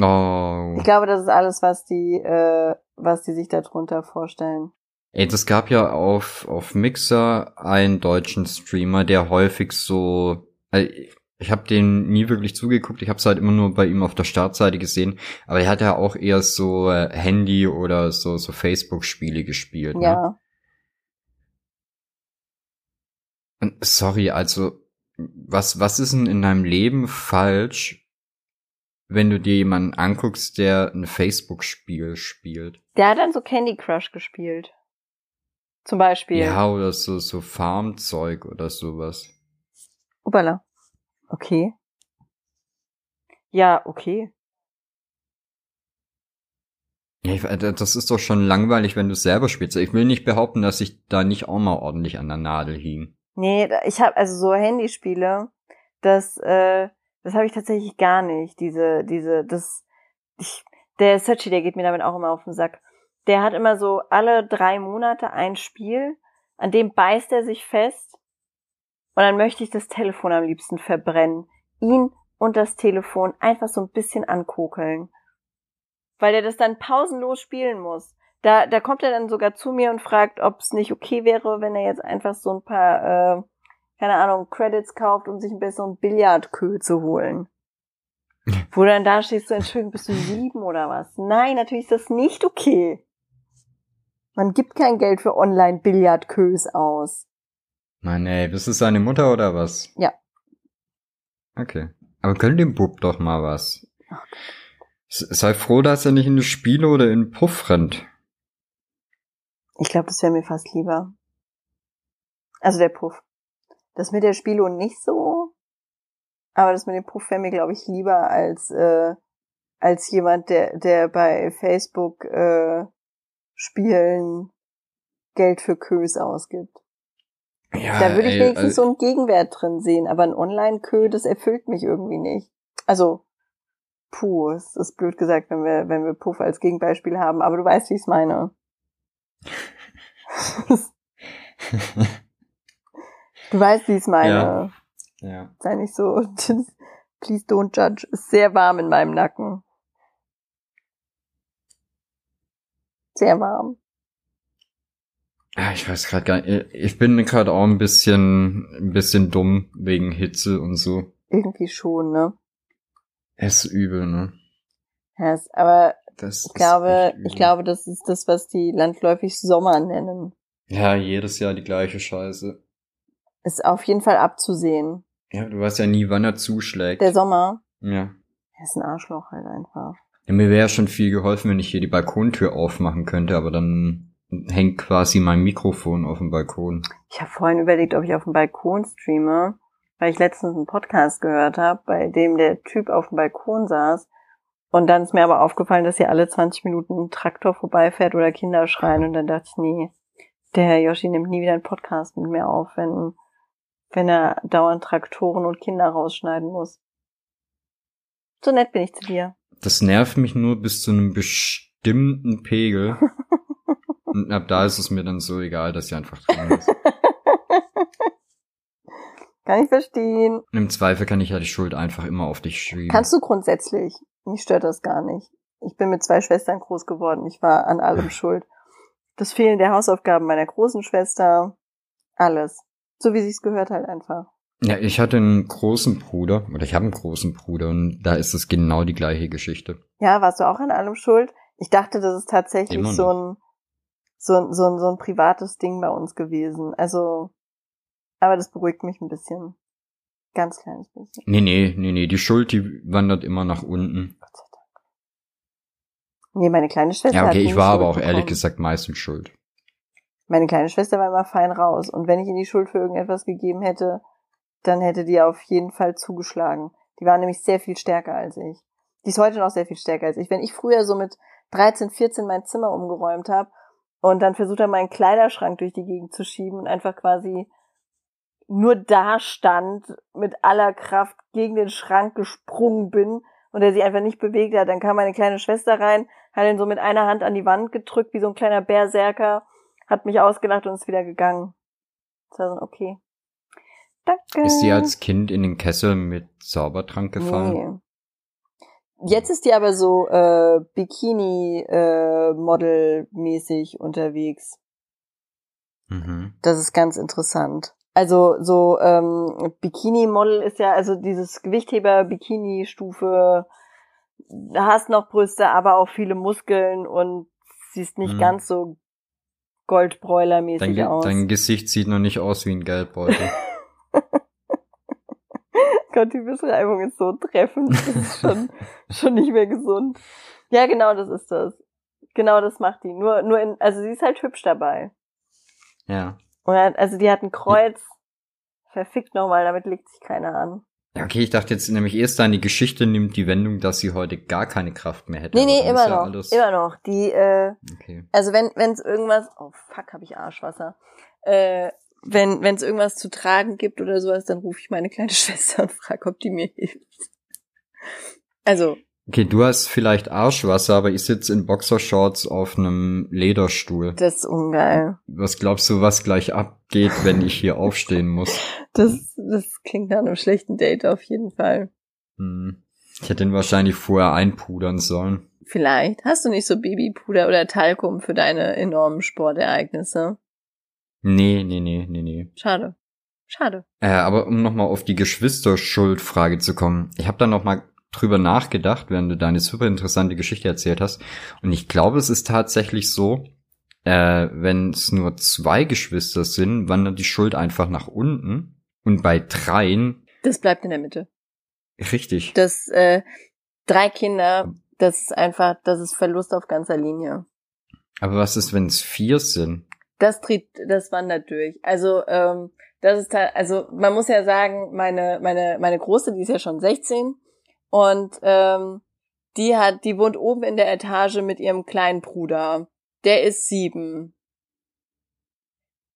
Oh. Ich glaube, das ist alles, was die, äh, was die sich darunter vorstellen. Ey, das gab ja auf, auf Mixer einen deutschen Streamer, der häufig so. Also ich habe den nie wirklich zugeguckt, ich habe es halt immer nur bei ihm auf der Startseite gesehen, aber er hat ja auch eher so äh, Handy oder so, so Facebook-Spiele gespielt. Ne? Ja. Und Sorry, also, was, was ist denn in deinem Leben falsch, wenn du dir jemanden anguckst, der ein Facebook-Spiel spielt? Der hat dann so Candy Crush gespielt. Zum Beispiel. Ja, oder so, so Farmzeug oder sowas. Upala. Okay. Ja, okay. Ja, ich, das ist doch schon langweilig, wenn du es selber spielst. Ich will nicht behaupten, dass ich da nicht auch mal ordentlich an der Nadel hing. Nee, ich habe also so Handyspiele, das äh, das habe ich tatsächlich gar nicht. Diese diese das ich, der Searchy, der geht mir damit auch immer auf den Sack. Der hat immer so alle drei Monate ein Spiel, an dem beißt er sich fest und dann möchte ich das Telefon am liebsten verbrennen. Ihn und das Telefon einfach so ein bisschen ankokeln. Weil er das dann pausenlos spielen muss. Da, da kommt er dann sogar zu mir und fragt, ob es nicht okay wäre, wenn er jetzt einfach so ein paar, äh, keine Ahnung, Credits kauft, um sich ein besseren Billardkö zu holen. Wo dann da stehst du, Entschuldigung, bist du sieben oder was? Nein, natürlich ist das nicht okay. Man gibt kein Geld für Online-Billardkös aus. Mann ey, bist du seine Mutter oder was? Ja. Okay. Aber gönn dem Bub doch mal was. Sei froh, dass er nicht in die Spiele oder in Puff rennt. Ich glaube, das wäre mir fast lieber. Also der Puff. Das mit der Spielo nicht so, aber das mit dem Puff wäre mir, glaube ich, lieber als äh, als jemand, der der bei Facebook äh, Spielen Geld für Kös ausgibt. Ja, da würde ich ey, wenigstens also, so einen Gegenwert drin sehen, aber ein Online-Kö, das erfüllt mich irgendwie nicht. Also, puh, es ist blöd gesagt, wenn wir, wenn wir Puff als Gegenbeispiel haben, aber du weißt, wie ich es meine. Du weißt, wie ich es meine. Ja. ja. Sei nicht so, please don't judge. Ist sehr warm in meinem Nacken. Sehr warm. Ja, ich weiß gerade gar nicht. Ich bin gerade auch ein bisschen, ein bisschen dumm wegen Hitze und so. Irgendwie schon, ne? Es ist übel, ne? Ja, es, aber das ich glaube, ich glaube, das ist das, was die landläufig Sommer nennen. Ja, jedes Jahr die gleiche Scheiße. Ist auf jeden Fall abzusehen. Ja, du weißt ja nie, wann er zuschlägt. Der Sommer? Ja. Er ist ein Arschloch halt einfach. Ja, mir wäre schon viel geholfen, wenn ich hier die Balkontür aufmachen könnte, aber dann hängt quasi mein Mikrofon auf dem Balkon. Ich habe vorhin überlegt, ob ich auf dem Balkon streame, weil ich letztens einen Podcast gehört habe, bei dem der Typ auf dem Balkon saß. Und dann ist mir aber aufgefallen, dass hier alle 20 Minuten ein Traktor vorbeifährt oder Kinder schreien. Und dann dachte ich, nee, der Herr Yoshi nimmt nie wieder einen Podcast mit mir auf, wenn, wenn er dauernd Traktoren und Kinder rausschneiden muss. So nett bin ich zu dir. Das nervt mich nur bis zu einem bestimmten Pegel. Und ab da ist es mir dann so egal, dass sie einfach drin ist. kann ich verstehen. Im Zweifel kann ich ja die Schuld einfach immer auf dich schieben. Kannst du grundsätzlich. Mich stört das gar nicht. Ich bin mit zwei Schwestern groß geworden. Ich war an allem schuld. Das Fehlen der Hausaufgaben meiner großen Schwester. Alles. So wie sich's gehört halt einfach. Ja, ich hatte einen großen Bruder, oder ich habe einen großen Bruder und da ist es genau die gleiche Geschichte. Ja, warst du auch an allem schuld? Ich dachte, das ist tatsächlich so ein so, so, so ein privates Ding bei uns gewesen. Also, aber das beruhigt mich ein bisschen. Ganz kleines bisschen. Nee, nee, nee, nee. Die Schuld, die wandert immer nach unten. Nee, meine kleine Schwester. Ja, okay, ich war aber auch bekommen. ehrlich gesagt meistens schuld. Meine kleine Schwester war immer fein raus. Und wenn ich ihr die Schuld für irgendetwas gegeben hätte, dann hätte die auf jeden Fall zugeschlagen. Die war nämlich sehr viel stärker als ich. Die ist heute noch sehr viel stärker als ich. Wenn ich früher so mit 13, 14 mein Zimmer umgeräumt habe und dann versucht er meinen Kleiderschrank durch die Gegend zu schieben und einfach quasi nur da stand, mit aller Kraft gegen den Schrank gesprungen bin und er sich einfach nicht bewegt hat. Dann kam meine kleine Schwester rein, hat ihn so mit einer Hand an die Wand gedrückt, wie so ein kleiner Berserker, hat mich ausgelacht und ist wieder gegangen. Das war so, okay. Danke. Ist sie als Kind in den Kessel mit Zaubertrank gefallen? Nee. Jetzt ist die aber so äh, Bikini-Model-mäßig äh, unterwegs. Mhm. Das ist ganz interessant. Also so ähm, Bikini-Model ist ja also dieses Gewichtheber-Bikini-Stufe. Hast noch Brüste, aber auch viele Muskeln und siehst nicht mhm. ganz so Goldbräuler-mäßig aus. Dein Gesicht sieht noch nicht aus wie ein Geldbeutel. Gott, die Beschreibung ist so treffend. Das ist schon, schon nicht mehr gesund. Ja, genau, das ist das. Genau das macht die. Nur, nur in, also sie ist halt hübsch dabei. Ja. Und hat, also die hat ein Kreuz. Ja. Verfickt nochmal, damit legt sich keiner an. Ja, okay, ich dachte jetzt nämlich erst deine Geschichte nimmt die Wendung, dass sie heute gar keine Kraft mehr hätte. Nee, nee, immer noch. alles- Immer noch. Die, äh, Okay. also wenn wenn's irgendwas, oh fuck, habe ich Arschwasser. Äh, wenn wenn's irgendwas zu tragen gibt oder sowas, dann rufe ich meine kleine Schwester und frage, ob die mir hilft. Also, Okay, du hast vielleicht Arschwasser, aber ich sitze in Boxershorts auf einem Lederstuhl. das ist ungeil. Was glaubst du, was gleich abgeht, wenn ich hier aufstehen muss? Das, das klingt nach einem schlechten Date auf jeden Fall. Hm. Ich hätte ihn wahrscheinlich vorher einpudern sollen. Vielleicht. Hast du nicht so Babypuder oder Talkum für deine enormen Sportereignisse? Nee, nee, nee, nee, nee. Schade. Schade. Äh, aber um nochmal auf die Geschwisterschuldfrage zu kommen. Ich habe da nochmal drüber nachgedacht, während du deine super interessante Geschichte erzählt hast. Und ich glaube, es ist tatsächlich so, äh, wenn es nur zwei Geschwister sind, wandert die Schuld einfach nach unten. Und bei dreien, Das bleibt in der Mitte. richtig. Das, äh, drei Kinder, das ist einfach, das ist Verlust auf ganzer Linie. Aber was ist, wenn es vier sind? Das tritt, das wandert durch. Also, ähm, das ist halt, also man muss ja sagen, meine, meine, meine Große, die ist ja schon 16 und ähm, die hat, die wohnt oben in der Etage mit ihrem kleinen Bruder. Der ist sieben.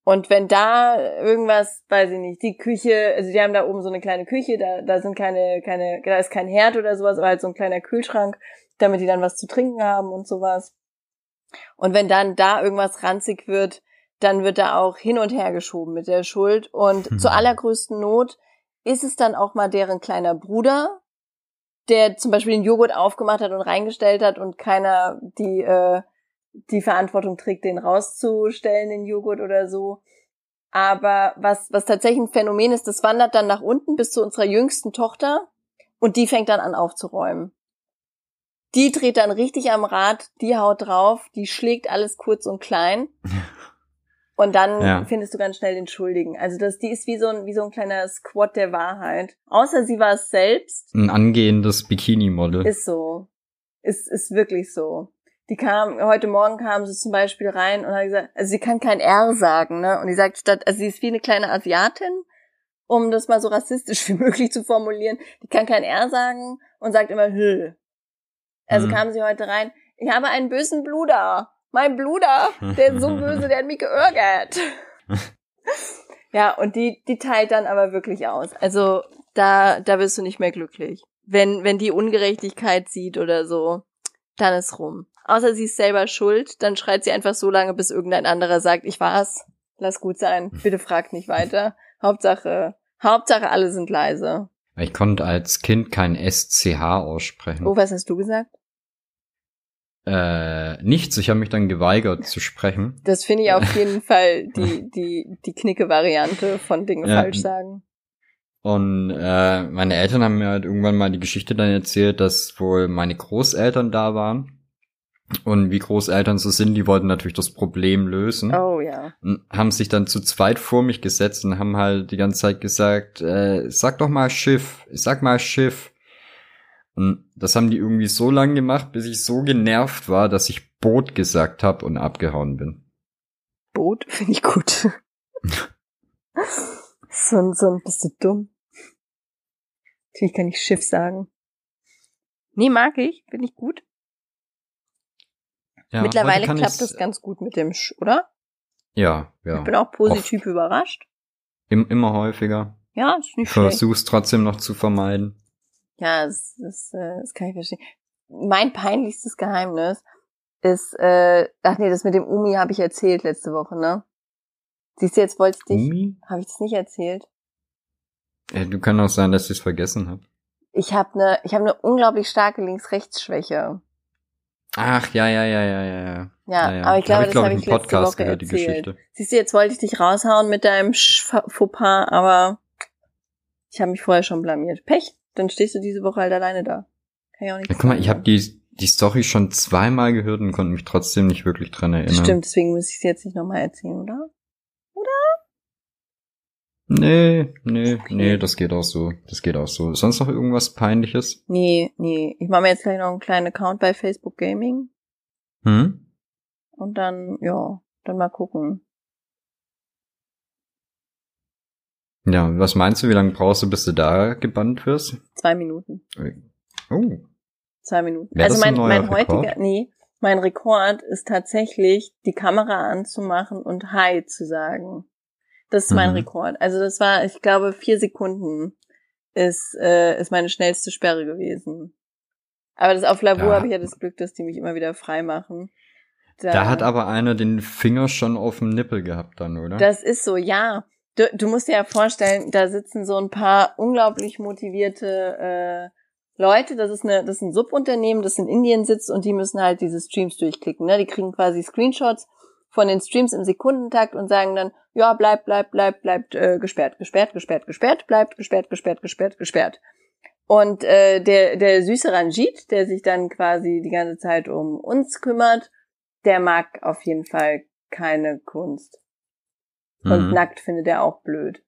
Und wenn da irgendwas, weiß ich nicht, die Küche, also die haben da oben so eine kleine Küche, da, da sind keine, keine, da ist kein Herd oder sowas, aber halt so ein kleiner Kühlschrank, damit die dann was zu trinken haben und sowas. Und wenn dann da irgendwas ranzig wird, dann wird da auch hin und her geschoben mit der Schuld. Und Hm. zur allergrößten Not ist es dann auch mal deren kleiner Bruder, der zum Beispiel den Joghurt aufgemacht hat und reingestellt hat und keiner die, äh, die Verantwortung trägt, den rauszustellen, den Joghurt oder so. Aber was, was tatsächlich ein Phänomen ist, das wandert dann nach unten bis zu unserer jüngsten Tochter und die fängt dann an aufzuräumen. Die dreht dann richtig am Rad, die haut drauf, die schlägt alles kurz und klein. Und dann Ja. findest du ganz schnell den Schuldigen. Also das, die ist wie so ein, wie so ein kleiner Squad der Wahrheit. Außer sie war es selbst, Ein angehendes Bikini-Model. ist so. Ist, ist wirklich so. Die kam, heute Morgen kam sie zum Beispiel rein und hat gesagt, also sie kann kein R sagen, ne? Und die sagt statt, also sie ist wie eine kleine Asiatin, um das mal so rassistisch wie möglich zu formulieren. Die kann kein R sagen und sagt immer Hö. Also Mhm. kam sie heute rein, ich habe einen bösen Bluder. Mein Bluder, der ist so böse, der hat mich geärgert. ja, und die, die teilt dann aber wirklich aus. Also da, da bist du nicht mehr glücklich. Wenn, wenn die Ungerechtigkeit sieht oder so, dann ist rum. Außer sie ist selber schuld, dann schreit sie einfach so lange, bis irgendein anderer sagt, ich war's. Lass gut sein. Bitte fragt nicht weiter. Hauptsache, Hauptsache alle sind leise. Ich konnte als Kind kein SCH aussprechen. Oh, was hast du gesagt? Äh, nichts. Ich habe mich dann geweigert zu sprechen. Das finde ich auf jeden Fall die, die, die Knicke-Variante von Dinge Ja. falsch sagen. Und äh, meine Eltern haben mir halt irgendwann mal die Geschichte dann erzählt, dass wohl meine Großeltern da waren. Und wie Großeltern so sind, die wollten natürlich das Problem lösen. Oh ja. Und haben sich dann zu zweit vor mich gesetzt und haben halt die ganze Zeit gesagt, äh, sag doch mal Schiff, sag mal Schiff. Und das haben die irgendwie so lang gemacht, bis ich so genervt war, dass ich Boot gesagt habe und abgehauen bin. Boot finde ich gut. so ein, so ein, bist du dumm? Natürlich kann ich Schiff sagen. Nee, mag ich, finde ich gut. Ja, Mittlerweile klappt das ganz gut mit dem Sch, oder? Ja, Ich ja. bin auch positiv überrascht. Im, immer häufiger. Ja, ist Ich nicht schlecht. versuche es trotzdem noch zu vermeiden. Ja, das, das, äh, das kann ich verstehen. Mein peinlichstes Geheimnis ist, äh, ach nee, das mit dem Umi habe ich erzählt letzte Woche, ne? Siehst du, jetzt wollte ich dich, Umi? habe ich das nicht erzählt? Äh, du kann auch sein, dass ich es vergessen habe. Ich habe eine, ich habe eine unglaublich starke Links-Rechts-Schwäche. Ach, ja, ja, ja, ja, ja. ja. Ja, aber ich glaube, Hab das glaub habe im ich letzte Podcast Woche gehört, die erzählt. Geschichte. Siehst du, jetzt wollte ich dich raushauen mit deinem Sch- Fauxpas, aber ich habe mich vorher schon blamiert. Pech, dann stehst du diese Woche halt alleine da. Kann ich auch nicht Ja, guck mal, ich habe die, die Story schon zweimal gehört und konnte mich trotzdem nicht wirklich dran erinnern. Stimmt, deswegen muss ich es jetzt nicht nochmal erzählen, oder? Nee, nee, Okay. nee, das geht auch so. Das geht auch so. Sonst noch irgendwas Peinliches? Nee, nee. Ich mache mir jetzt gleich noch einen kleinen Account bei Facebook Gaming Hm? und dann, ja, dann mal gucken. Ja, was meinst du, wie lange brauchst du, bis du da gebannt wirst? Zwei Minuten. Oh. Zwei Minuten. Wär also mein, mein heutiger, Rekord? nee, mein Rekord ist tatsächlich, die Kamera anzumachen und Hi zu sagen. Das ist mein Mhm. Rekord. Also das war, ich glaube, vier Sekunden ist, äh, ist meine schnellste Sperre gewesen. Aber das auf Lavur Da- habe ich ja das Glück, dass die mich immer wieder frei machen. Da hat aber einer den Finger schon auf dem Nippel gehabt dann, oder? Das ist so, ja. Du, du musst dir ja vorstellen, da sitzen so ein paar unglaublich motivierte äh, Leute. Das ist, eine, das ist ein Subunternehmen, das in Indien sitzt und die müssen halt diese Streams durchklicken. Ne? Die kriegen quasi Screenshots von den Streams im Sekundentakt und sagen dann, ja, bleibt, bleibt, bleibt, bleibt äh, gesperrt, gesperrt, gesperrt, gesperrt, bleibt gesperrt, gesperrt, gesperrt, gesperrt. Und äh, der, der süße Ranjit, der sich dann quasi die ganze Zeit um uns kümmert, der mag auf jeden Fall keine Kunst. Und Mhm. nackt findet er auch blöd.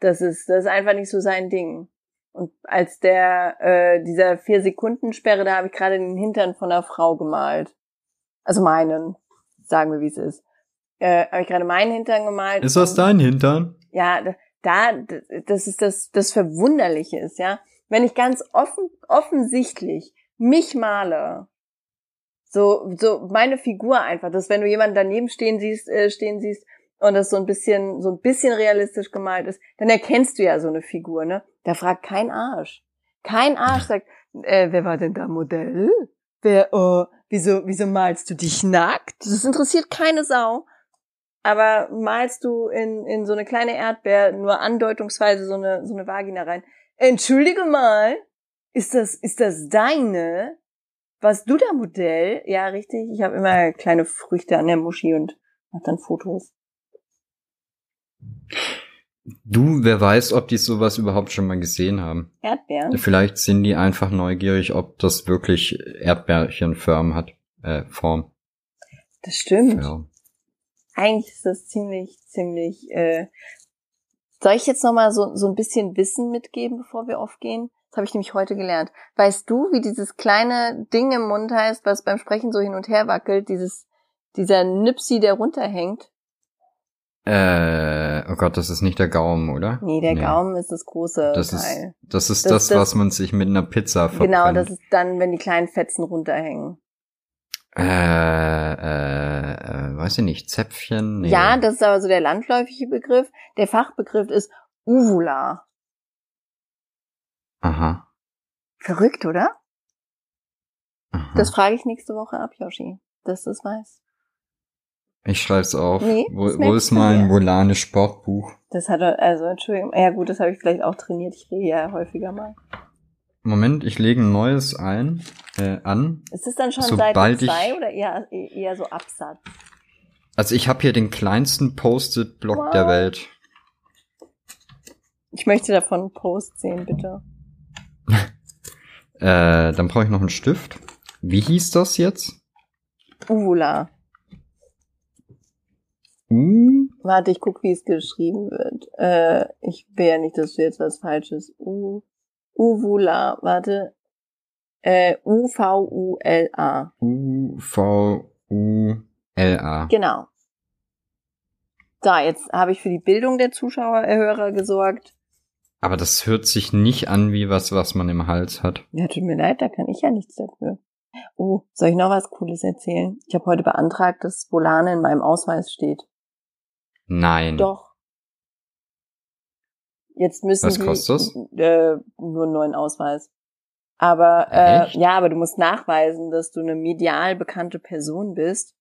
Das ist, das ist einfach nicht so sein Ding. Und als der, äh, dieser vier Sekunden Sperre, da habe ich gerade den Hintern von einer Frau gemalt. Also meinen, sagen wir wie es ist. Äh, habe ich gerade meinen Hintern gemalt. Ist das Und- dein Hintern? ja, da, das ist das, das Verwunderliche ist, ja. Wenn ich ganz offen, offensichtlich mich male, so, so meine Figur einfach, dass wenn du jemanden daneben stehen siehst, äh, stehen siehst und das so ein bisschen, so ein bisschen realistisch gemalt ist, dann erkennst du ja so eine Figur, ne? Da fragt kein Arsch. Kein Arsch sagt, äh, wer war denn da Modell? Wer, oh, wieso, wieso malst du dich nackt? Das interessiert keine Sau. Aber malst du in, in so eine kleine Erdbeer nur andeutungsweise so eine, so eine Vagina rein? Entschuldige mal, ist das, ist das deine? Was du da Modell? Ja, richtig. Ich habe immer kleine Früchte an der Muschi und mach dann Fotos. Du, wer weiß, ob die sowas überhaupt schon mal gesehen haben. Erdbeeren? Vielleicht sind die einfach neugierig, ob das wirklich Erdbärchenform hat. Äh, Form. Das stimmt. Ja. Eigentlich ist das ziemlich, ziemlich. Äh Soll ich jetzt noch mal so so ein bisschen Wissen mitgeben, bevor wir aufgehen? Das habe ich nämlich heute gelernt. Weißt du, wie dieses kleine Ding im Mund heißt, was beim Sprechen so hin und her wackelt? Dieses dieser Nipsi, der runterhängt. Äh, oh Gott, das ist nicht der Gaumen, oder? Nee, der Gaumen ist das große Das ist, Teil. das ist Das- das, das- was man sich mit einer Pizza verbrennt. Genau, das ist dann, wenn die kleinen Fetzen runterhängen. Äh, äh, äh, weiß ich nicht, Zäpfchen? Nee. Ja, das ist aber so der landläufige Begriff. Der Fachbegriff ist Uvula. Aha. Verrückt, oder? aha. Das frage ich nächste Woche ab, Yoshi. Dass du es weißt. Ich schreib's auf. Nee, wo, wo ist mein mir. Volane Sportbuch? Das hat er, also Entschuldigung, ja gut, das habe ich vielleicht auch trainiert. Ich rede ja häufiger mal. Moment, ich lege ein neues ein, äh, an. Ist es dann schon Sobald Seite ich- 2 oder eher, eher so Absatz? Also ich habe hier den kleinsten Post-it-Block Wow. der Welt. Ich möchte davon einen Post sehen, bitte. Äh, dann brauche ich noch einen Stift. Wie hieß das jetzt? Uvula. U Warte, ich guck, wie es geschrieben wird. Äh, ich will ja nicht, dass du jetzt was Falsches. U, Uvula, warte. Äh, U-V-U-L-A. U V U L A. Genau. Da, jetzt habe ich für die Bildung der Zuschauer, äh, Hörer gesorgt. Aber das hört sich nicht an wie was, was man im Hals hat. Ja, tut mir leid, da kann ich ja nichts dafür. Oh, soll ich noch was Cooles erzählen? Ich habe heute beantragt, dass Volane in meinem Ausweis steht. Nein. Doch. Jetzt müssen Was die, kostet das? Äh, nur einen neuen Ausweis. Aber äh, Echt? ja, aber du musst nachweisen, dass du eine medial bekannte Person bist.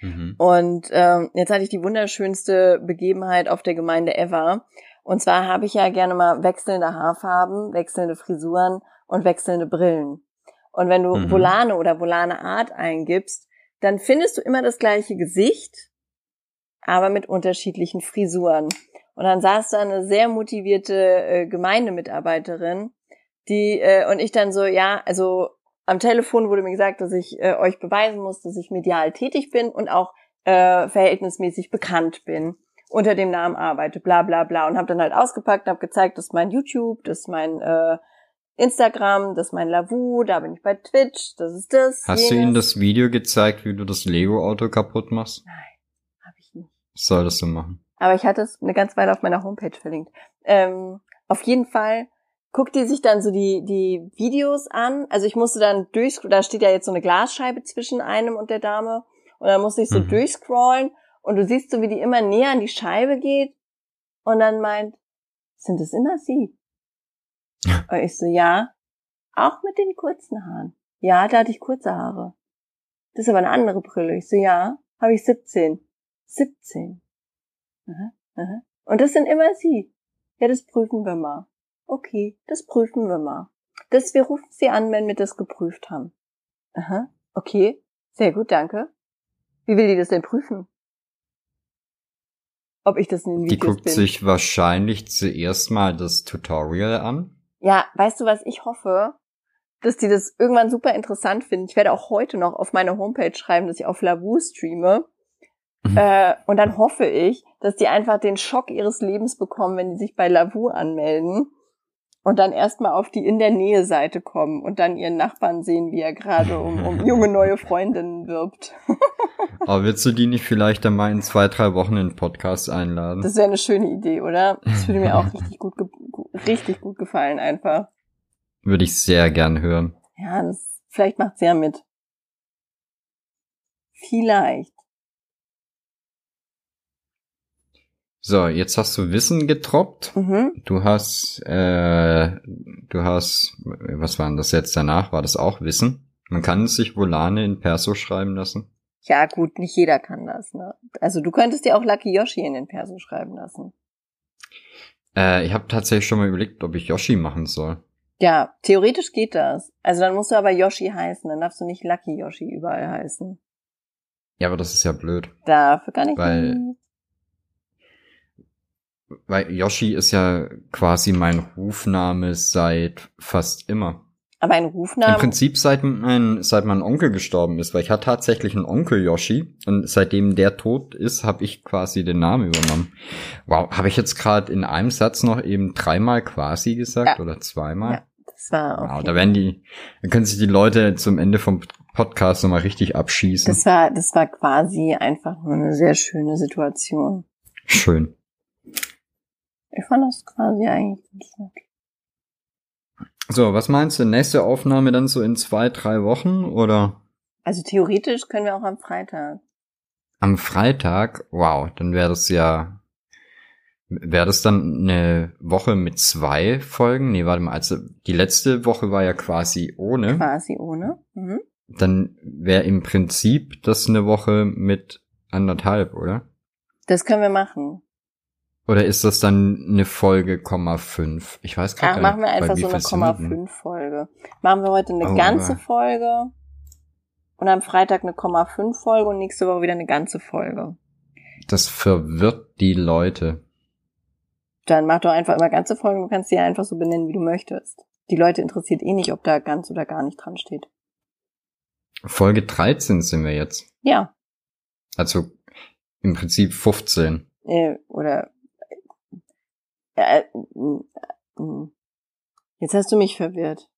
Mhm. Und ähm, jetzt hatte ich die wunderschönste Begebenheit auf der Gemeinde ever. Und zwar habe ich ja gerne mal wechselnde Haarfarben, wechselnde Frisuren und wechselnde Brillen. Und wenn du Mhm. Volane oder Volane Art eingibst, dann findest du immer das gleiche Gesicht, aber mit unterschiedlichen Frisuren. Und dann saß da eine sehr motivierte äh, Gemeindemitarbeiterin, die äh, und ich dann so, ja, also am Telefon wurde mir gesagt, dass ich äh, euch beweisen muss, dass ich medial tätig bin und auch äh, verhältnismäßig bekannt bin, unter dem Namen arbeite, bla bla bla. Und habe dann halt ausgepackt, habe gezeigt, das ist mein YouTube, das ist mein äh, Instagram, das ist mein Lavu, da bin ich bei Twitch, das ist das. Hast du jenes. ihnen das Video gezeigt, wie du das Lego-Auto kaputt machst? Hab nicht. Das du machen. Aber ich hatte es eine ganze Weile auf meiner Homepage verlinkt. Ähm, auf jeden Fall guckt die sich dann so die, die Videos an. Also ich musste dann durch, da steht ja jetzt so eine Glasscheibe zwischen einem und der Dame. Und dann musste ich so Mhm. durchscrollen und du siehst so, wie die immer näher an die Scheibe geht und dann meint, sind es immer sie? Und ich so, ja, auch mit den kurzen Haaren. Ja, da hatte ich kurze Haare. Das ist aber eine andere Brille. Ich so, ja, habe ich 17. 17. Aha, aha. Und das sind immer sie. Ja, das prüfen wir mal. Okay, das prüfen wir mal. Das, wir rufen sie an, wenn wir das geprüft haben. Aha, okay. Sehr gut, danke. Wie will die das denn prüfen? Ob ich das in den Die Videos guckt bin? sich wahrscheinlich zuerst mal das Tutorial an. Ja, weißt du, was ich hoffe? Dass die das irgendwann super interessant finden. Ich werde auch heute noch auf meine Homepage schreiben, dass ich auf Lavu streame. Mhm. Äh, und dann hoffe ich, dass die einfach den Schock ihres Lebens bekommen, wenn die sich bei Lavu anmelden und dann erstmal auf die in der Nähe Seite kommen und dann ihren Nachbarn sehen, wie er gerade um, um junge neue Freundinnen wirbt. Aber willst du die nicht vielleicht dann mal in zwei, drei Wochen in den Podcast einladen? Das wäre eine schöne Idee, oder? Das würde mir auch richtig gut, richtig gut gefallen einfach. Würde ich sehr gern hören. Ja, das, vielleicht macht sie ja mit. Vielleicht. So, jetzt hast du Wissen getroppt. Mhm. Du hast, äh, du hast, was war denn das jetzt danach? War das auch Wissen? Man kann sich Volane in Perso schreiben lassen. Ja, gut, nicht jeder kann das, ne? Also du könntest dir auch Lucky Yoshi in den Perso schreiben lassen. Äh, ich habe tatsächlich schon mal überlegt, ob ich Yoshi machen soll. Ja, theoretisch geht das. Also dann musst du aber Yoshi heißen, dann darfst du nicht Lucky Yoshi überall heißen. Ja, aber das ist ja blöd. Dafür kann ich Weil- nicht. Weil Yoshi ist ja quasi mein Rufname seit fast immer. Aber ein Im Rufname. Prinzip seit mein, seit mein Onkel gestorben ist, weil ich hatte tatsächlich einen Onkel Yoshi und seitdem der tot ist, habe ich quasi den Namen übernommen. Wow, habe ich jetzt gerade in einem Satz noch eben dreimal quasi gesagt Ja. oder zweimal? Ja, das war Wow, okay. da werden die, da können sich die Leute zum Ende vom Podcast nochmal richtig abschießen. Das war, das war quasi einfach nur eine sehr schöne Situation. Schön. Ich fand das quasi eigentlich ganz nett. So, was meinst du? Nächste Aufnahme dann so in zwei, drei Wochen oder Also theoretisch können wir auch am Freitag. am Freitag? Wow, dann wäre das ja, wäre das dann eine Woche mit zwei Folgen? Nee, warte mal, also die letzte Woche war ja quasi ohne. Quasi ohne. Mhm. Dann wäre im Prinzip das eine Woche mit anderthalb, oder? Das können wir machen. Oder ist das dann eine Folge Komma fünf? Ich weiß Ach, gerade machen wir einfach so eine Komma wir denn? 5 Folge. Machen wir heute eine Oh, ganze aber- Folge und am Freitag eine Komma 5 Folge und nächste Woche wieder eine ganze Folge. Das verwirrt die Leute. Dann mach doch einfach immer ganze Folgen, du kannst sie ja einfach so benennen, wie du möchtest. Die Leute interessiert eh nicht, ob da ganz oder gar nicht dran steht. Folge 13 sind wir jetzt. Ja, Also im Prinzip 15. äh, oder äh, äh, äh, jetzt hast du mich verwirrt.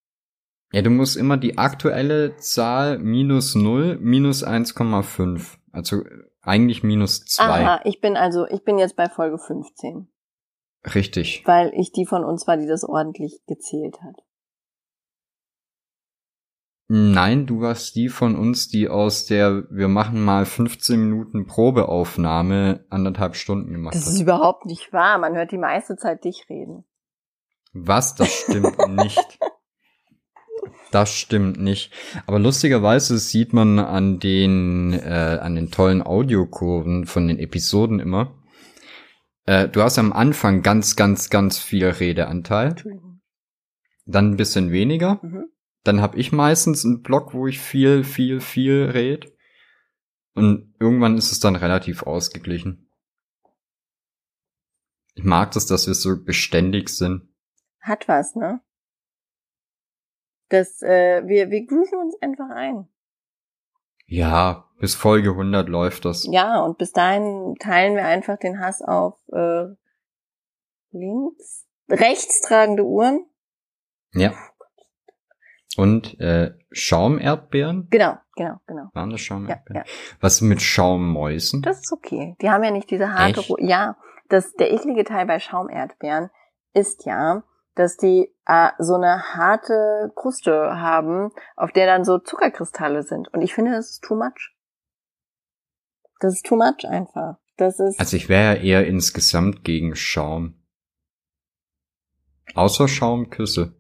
Ja, du musst immer die aktuelle Zahl minus 0 minus 1,5. Also eigentlich minus 2. Aha, ich bin also, ich bin jetzt bei Folge 15, Richtig. weil ich die von uns war, die das ordentlich gezählt hat. Nein, du warst die von uns, die aus der wir machen mal 15 Minuten Probeaufnahme anderthalb Stunden gemacht Das ist hat. überhaupt nicht wahr. Man hört die meiste Zeit dich reden. Was? Das stimmt nicht. Das stimmt nicht. Aber lustigerweise sieht man an den, äh, an den tollen Audiokurven von den Episoden immer. Äh, du hast am Anfang ganz, ganz, ganz viel Redeanteil. Dann ein bisschen weniger. Mhm. Dann habe ich meistens einen Blog, wo ich viel, viel, viel red. Und irgendwann ist es dann relativ ausgeglichen. Ich mag das, dass wir so beständig sind. Hat was, ne? Das, äh, wir, wir grooven uns einfach ein. Ja, bis Folge 100 läuft das. Ja, und bis dahin teilen wir einfach den Hass auf äh, links, rechts tragende Uhren. Ja. Und äh, Schaumerdbeeren? Genau, genau, genau. Waren das Ja, Schaumerdbeeren? ja. Was mit Schaummäusen? Das ist okay. Die haben ja nicht diese harte Echt? Ja, das, der eklige Teil bei Schaumerdbeeren ist ja, dass die äh, so eine harte Kruste haben, auf der dann so Zuckerkristalle sind. Und ich finde, das ist too much. Das ist too much einfach. Das ist. Also ich wäre ja eher insgesamt gegen Schaum. Außer Schaumküsse.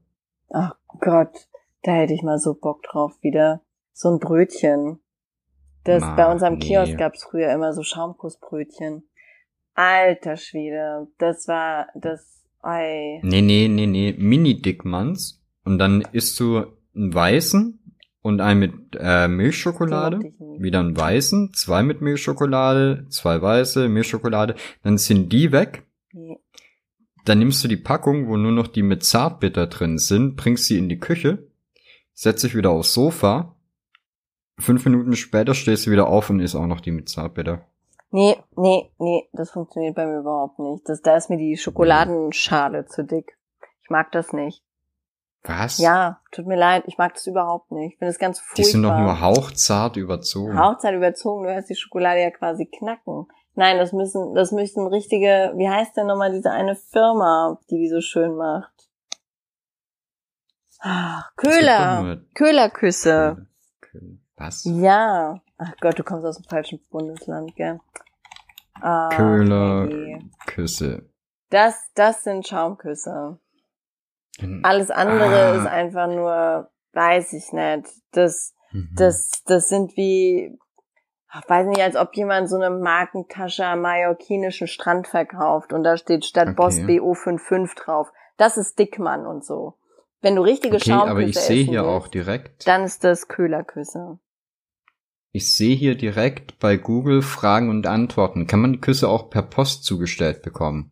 Ach Gott, da hätte ich mal so Bock drauf wieder. So ein Brötchen. Das Na, bei unserem nee. Kiosk gab's früher immer so Schaumkussbrötchen. Alter Schwede, das war das. Ei. Nee, nee, nee, nee. Mini-Dickmanns. Und dann isst du einen weißen und einen mit äh, Milchschokolade. Wieder einen weißen, zwei mit Milchschokolade, zwei weiße, Milchschokolade. Dann sind die weg. Nee. Dann nimmst du die Packung, wo nur noch die mit Zartbitter drin sind, bringst sie in die Küche, setzt dich wieder aufs Sofa. Fünf Minuten später stehst du wieder auf und isst auch noch die mit Zartbitter. Nee, nee, nee, das funktioniert bei mir überhaupt nicht. Das, da ist mir die Schokoladenschale zu dick. Ich mag das nicht. Was? Ja, tut mir leid, ich mag das überhaupt nicht. Ich finde das ganz furchtbar. Die sind doch nur hauchzart überzogen. Hauchzeit überzogen, du hörst die Schokolade ja quasi knacken. Nein, das müssen, das müssen richtige, wie heißt denn nochmal diese eine Firma, die die so schön macht? Gibt Köhler. Köhlerküsse. Was? Ja. Ach Gott, du kommst aus dem falschen Bundesland, gell? Ah, Köhler. hey. Küsse. Das, das sind Schaumküsse. Alles andere Ah. ist einfach nur, weiß ich nicht. Das, Mhm. das, das sind wie, ach, weiß nicht, als ob jemand so eine Markentasche am mallorquinischen Strand verkauft und da steht statt Okay. Boss BO55 drauf. Das ist Dickmann und so. Wenn du richtige Okay, Schaumküsse aber ich sehe hier willst, auch direkt. dann ist das Köhlerküsse. Ich sehe hier direkt bei Google Fragen und Antworten. Kann man die Küsse auch per Post zugestellt bekommen?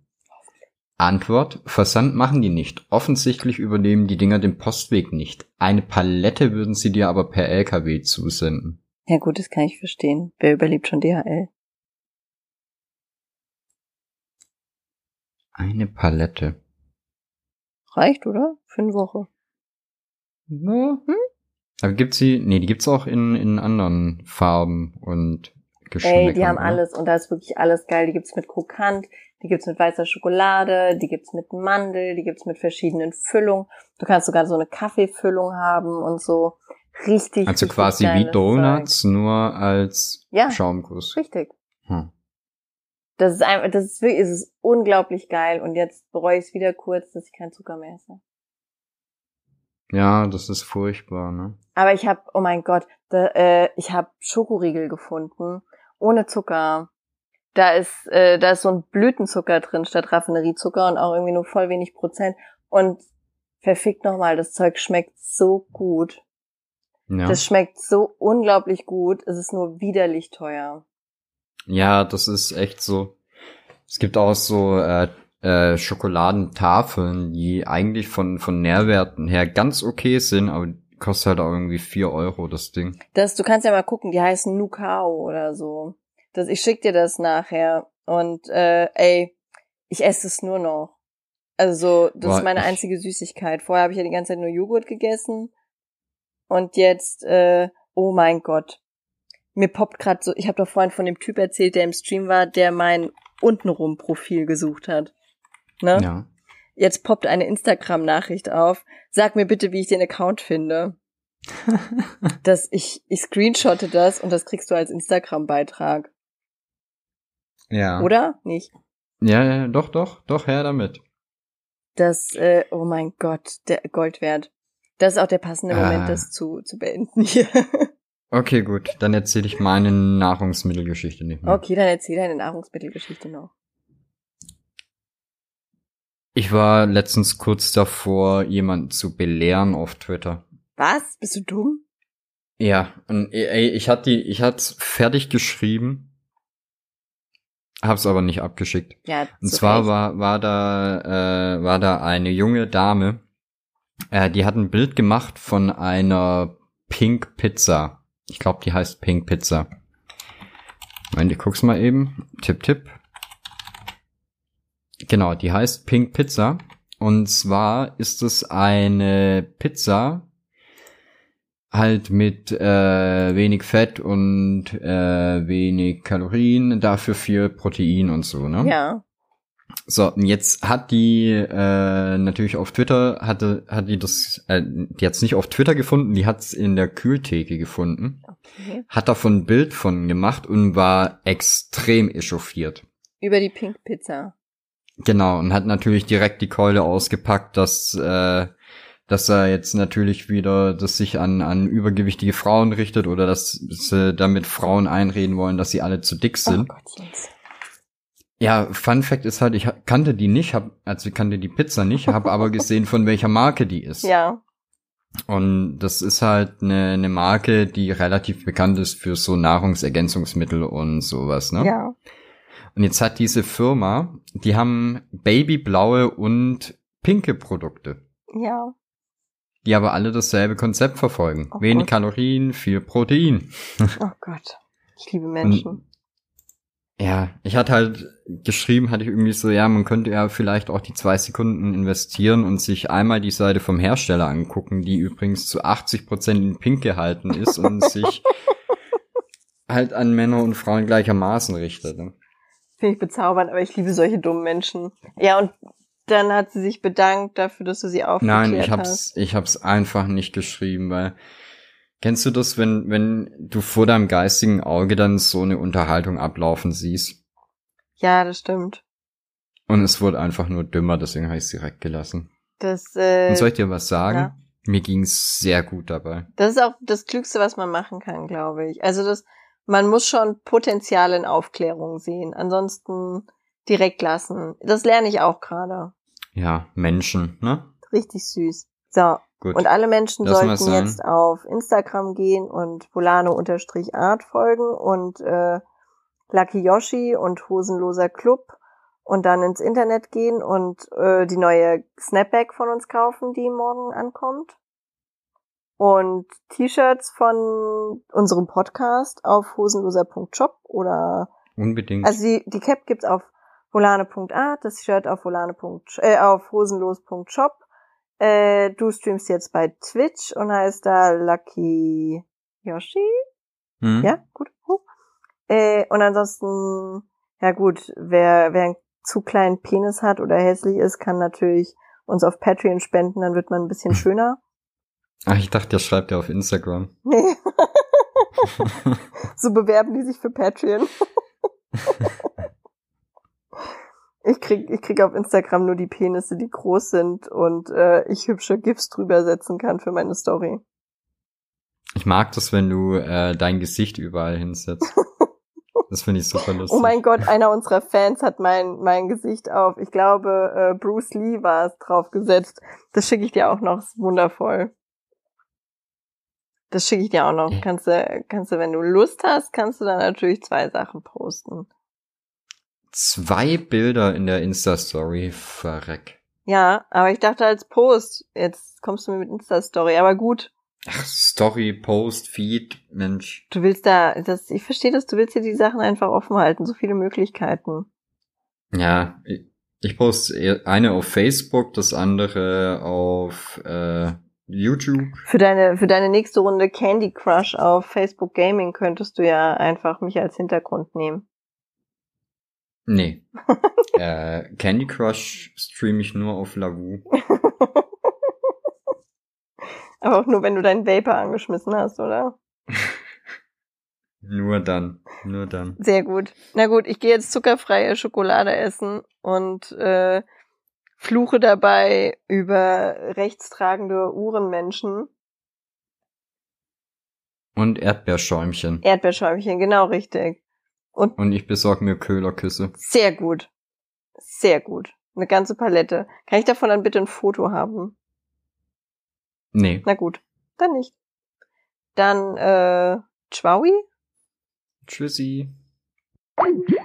Antwort, Versand machen die nicht. Offensichtlich übernehmen die Dinger den Postweg nicht. Eine Palette würden sie dir aber per LKW zusenden. Ja gut, das kann ich verstehen. Wer überlebt schon DHL? Eine Palette. Reicht, oder? Für eine Woche. Ja. Aber gibt's sie? Nee, die gibt's auch in, in anderen Farben und Geschmäckern. Ey, die haben oder? alles und da ist wirklich alles geil. Die gibt's mit Krokant, die gibt's mit weißer Schokolade, die gibt's mit Mandel, die gibt's mit verschiedenen Füllungen. Du kannst sogar so eine Kaffeefüllung haben und so. Richtig. Also richtig quasi wie Donuts, nur als Ja. Schaumkuss. Zeug. Richtig. Hm. Das ist einfach, das ist wirklich, es ist unglaublich geil und jetzt bereue ich es wieder kurz, dass ich keinen Zucker mehr esse. Ja, das ist furchtbar, ne? Aber ich habe, oh mein Gott, da, äh, ich habe Schokoriegel gefunden ohne Zucker. Da ist, äh, da ist so ein Blütenzucker drin statt Raffineriezucker und auch irgendwie nur voll wenig Prozent. Und verfickt nochmal, das Zeug schmeckt so gut. Ja. Das schmeckt so unglaublich gut. Es ist nur widerlich teuer. Ja, das ist echt so. Es gibt auch so äh, äh, Schokoladentafeln, die eigentlich von von Nährwerten her ganz okay sind, aber kostet halt auch irgendwie vier Euro das Ding. Das, du kannst ja mal gucken, die heißen Nukao oder so. Das, ich schick dir das nachher. Und äh, ey, ich esse es nur noch. Also, das Boah, ist meine einzige Süßigkeit. Vorher habe ich ja die ganze Zeit nur Joghurt gegessen. Und jetzt, äh, oh mein Gott. Mir poppt gerade so, ich habe doch vorhin von dem Typ erzählt, der im Stream war, der mein untenrum Profil gesucht hat. Ne? Ja. Jetzt poppt eine Instagram-Nachricht auf. Sag mir bitte, wie ich den Account finde. dass ich, ich screenshotte das und das kriegst du als Instagram-Beitrag. Ja. Oder? Nicht? Ja, ja, doch, doch, doch, her damit. Das, äh, oh mein Gott, der Gold wert. Das ist auch der passende Ah. Moment, das zu, zu beenden hier. Okay, gut, dann erzähle ich meine Nahrungsmittelgeschichte nicht mehr. okay, dann erzähl deine Nahrungsmittelgeschichte noch. Ich war letztens kurz davor, jemanden zu belehren auf Twitter. Was? Bist du dumm? Ja, und ey, ich hatte die, ich hat's fertig geschrieben, hab's aber nicht abgeschickt. Ja, Und zwar Recht. war, war da, äh, war da eine junge Dame, äh, die hat ein Bild gemacht von einer Pink Pizza. Ich glaube, die heißt Pink Pizza. Moment, ich guck's mal eben. Tipp, tipp. Genau, die heißt Pink Pizza. Und zwar ist es eine Pizza halt mit äh, wenig Fett und äh, wenig Kalorien, dafür viel Protein und so, ne? Ja. So, und jetzt hat die äh, natürlich auf Twitter, hatte, hat die das, äh, die hat's nicht auf Twitter gefunden, die hat's in der Kühltheke gefunden, Okay. hat davon ein Bild von gemacht und war extrem echauffiert. Über die Pink Pizza. Genau, und hat natürlich direkt die Keule ausgepackt, dass, äh, dass er jetzt natürlich wieder das sich an, an übergewichtige Frauen richtet oder dass sie damit Frauen einreden wollen, dass sie alle zu dick Oh sind. Ja, Fun Fact ist halt, ich kannte die nicht, hab, also ich kannte die Pizza nicht, habe aber gesehen, von welcher Marke die ist. Ja. Und das ist halt eine, eine Marke, die relativ bekannt ist für so Nahrungsergänzungsmittel und sowas, ne? Ja. Und jetzt hat diese Firma, die haben babyblaue und pinke Produkte, Ja. die aber alle dasselbe Konzept verfolgen. Oh Wenig Gott. Kalorien, viel Protein. Oh Gott. Ich liebe Menschen. Ja, ich hatte halt geschrieben, hatte ich irgendwie so, ja, man könnte ja vielleicht auch die zwei Sekunden investieren und sich einmal die Seite vom Hersteller angucken, die übrigens zu 80 Prozent in Pink gehalten ist und sich halt an Männer und Frauen gleichermaßen richtet. Ne? Finde ich bezaubernd, aber ich liebe solche dummen Menschen. Ja, und dann hat sie sich bedankt dafür, dass du sie aufgeklärt Nein, ich hast. hab's, ich hab's einfach nicht geschrieben, weil kennst du das, wenn, wenn du vor deinem geistigen Auge dann so eine Unterhaltung ablaufen siehst? Ja, das stimmt. Und es wurde einfach nur dümmer, deswegen habe ich es direkt gelassen. Das, äh, Und soll ich dir was sagen? ja. Mir ging's sehr gut dabei. das ist auch das Klügste, was man machen kann, glaube ich. Also das, man muss schon Potenzial in Aufklärung sehen. Ansonsten direkt lassen. Das lerne ich auch gerade. Ja, Menschen, ne? Richtig süß. So. Gut. Und alle Menschen Lass mal sollten jetzt auf Instagram gehen und Polano-Art folgen und äh, Lucky Yoshi und Hosenloser Club und dann ins Internet gehen und äh, die neue Snapback von uns kaufen, die morgen ankommt. Und T-Shirts von unserem Podcast auf hosenloser.shop oder Unbedingt. also die, die Cap gibt's auf volane.art, das Shirt auf volane. Äh, auf hosenlos.shop. Äh, du streamst jetzt bei Twitch und heißt da Lucky Yoshi. hm? Ja, gut. Huh. Äh, und ansonsten, ja gut, wer, wer einen zu kleinen Penis hat oder hässlich ist, kann natürlich uns auf Patreon spenden, dann wird man ein bisschen schöner. Ach, ich dachte, der schreibt ja auf Instagram. Nee. so bewerben die sich für Patreon. Ich krieg, ich krieg auf Instagram nur die Penisse, die groß sind und äh, ich hübsche GIFs drüber setzen kann für meine Story. Ich mag das, wenn du äh, dein Gesicht überall hinsetzt. Das finde ich super lustig. Oh mein Gott, einer unserer Fans hat mein, mein Gesicht auf. Ich glaube, äh, Bruce Lee war es drauf gesetzt. Das schicke ich dir auch noch. Ist wundervoll. Das schicke ich dir auch noch. Kannst du, kannst du, wenn du Lust hast, kannst du dann natürlich zwei Sachen posten. Zwei Bilder in der Insta-Story, verreck. Ja, aber ich dachte als Post, jetzt kommst du mir mit Insta-Story, aber gut, Ach, Story, Post, Feed, Mensch. du willst da, das, ich verstehe das, du willst dir die Sachen einfach offen halten, so viele Möglichkeiten. Ja, ich, ich poste eine auf Facebook, das andere auf äh, YouTube. Für deine, für deine nächste Runde Candy Crush auf Facebook Gaming könntest du ja einfach mich als Hintergrund nehmen. Nee. äh, Candy Crush streame ich nur auf Lavu. Aber auch nur, wenn du deinen Vapor angeschmissen hast, oder? Nur dann. Nur dann. Sehr gut. Na gut, ich gehe jetzt zuckerfreie Schokolade essen und äh, fluche dabei über rechtstragende Uhrenmenschen. Und Erdbeerschäumchen. Erdbeerschäumchen, genau richtig. Und Und ich besorge mir Köhlerküsse. sehr gut. Sehr gut. Eine ganze Palette. Kann ich davon dann bitte ein Foto haben? Nee. Na gut, dann nicht. Dann, äh, Schwaui? Tschüssi. Tschüss.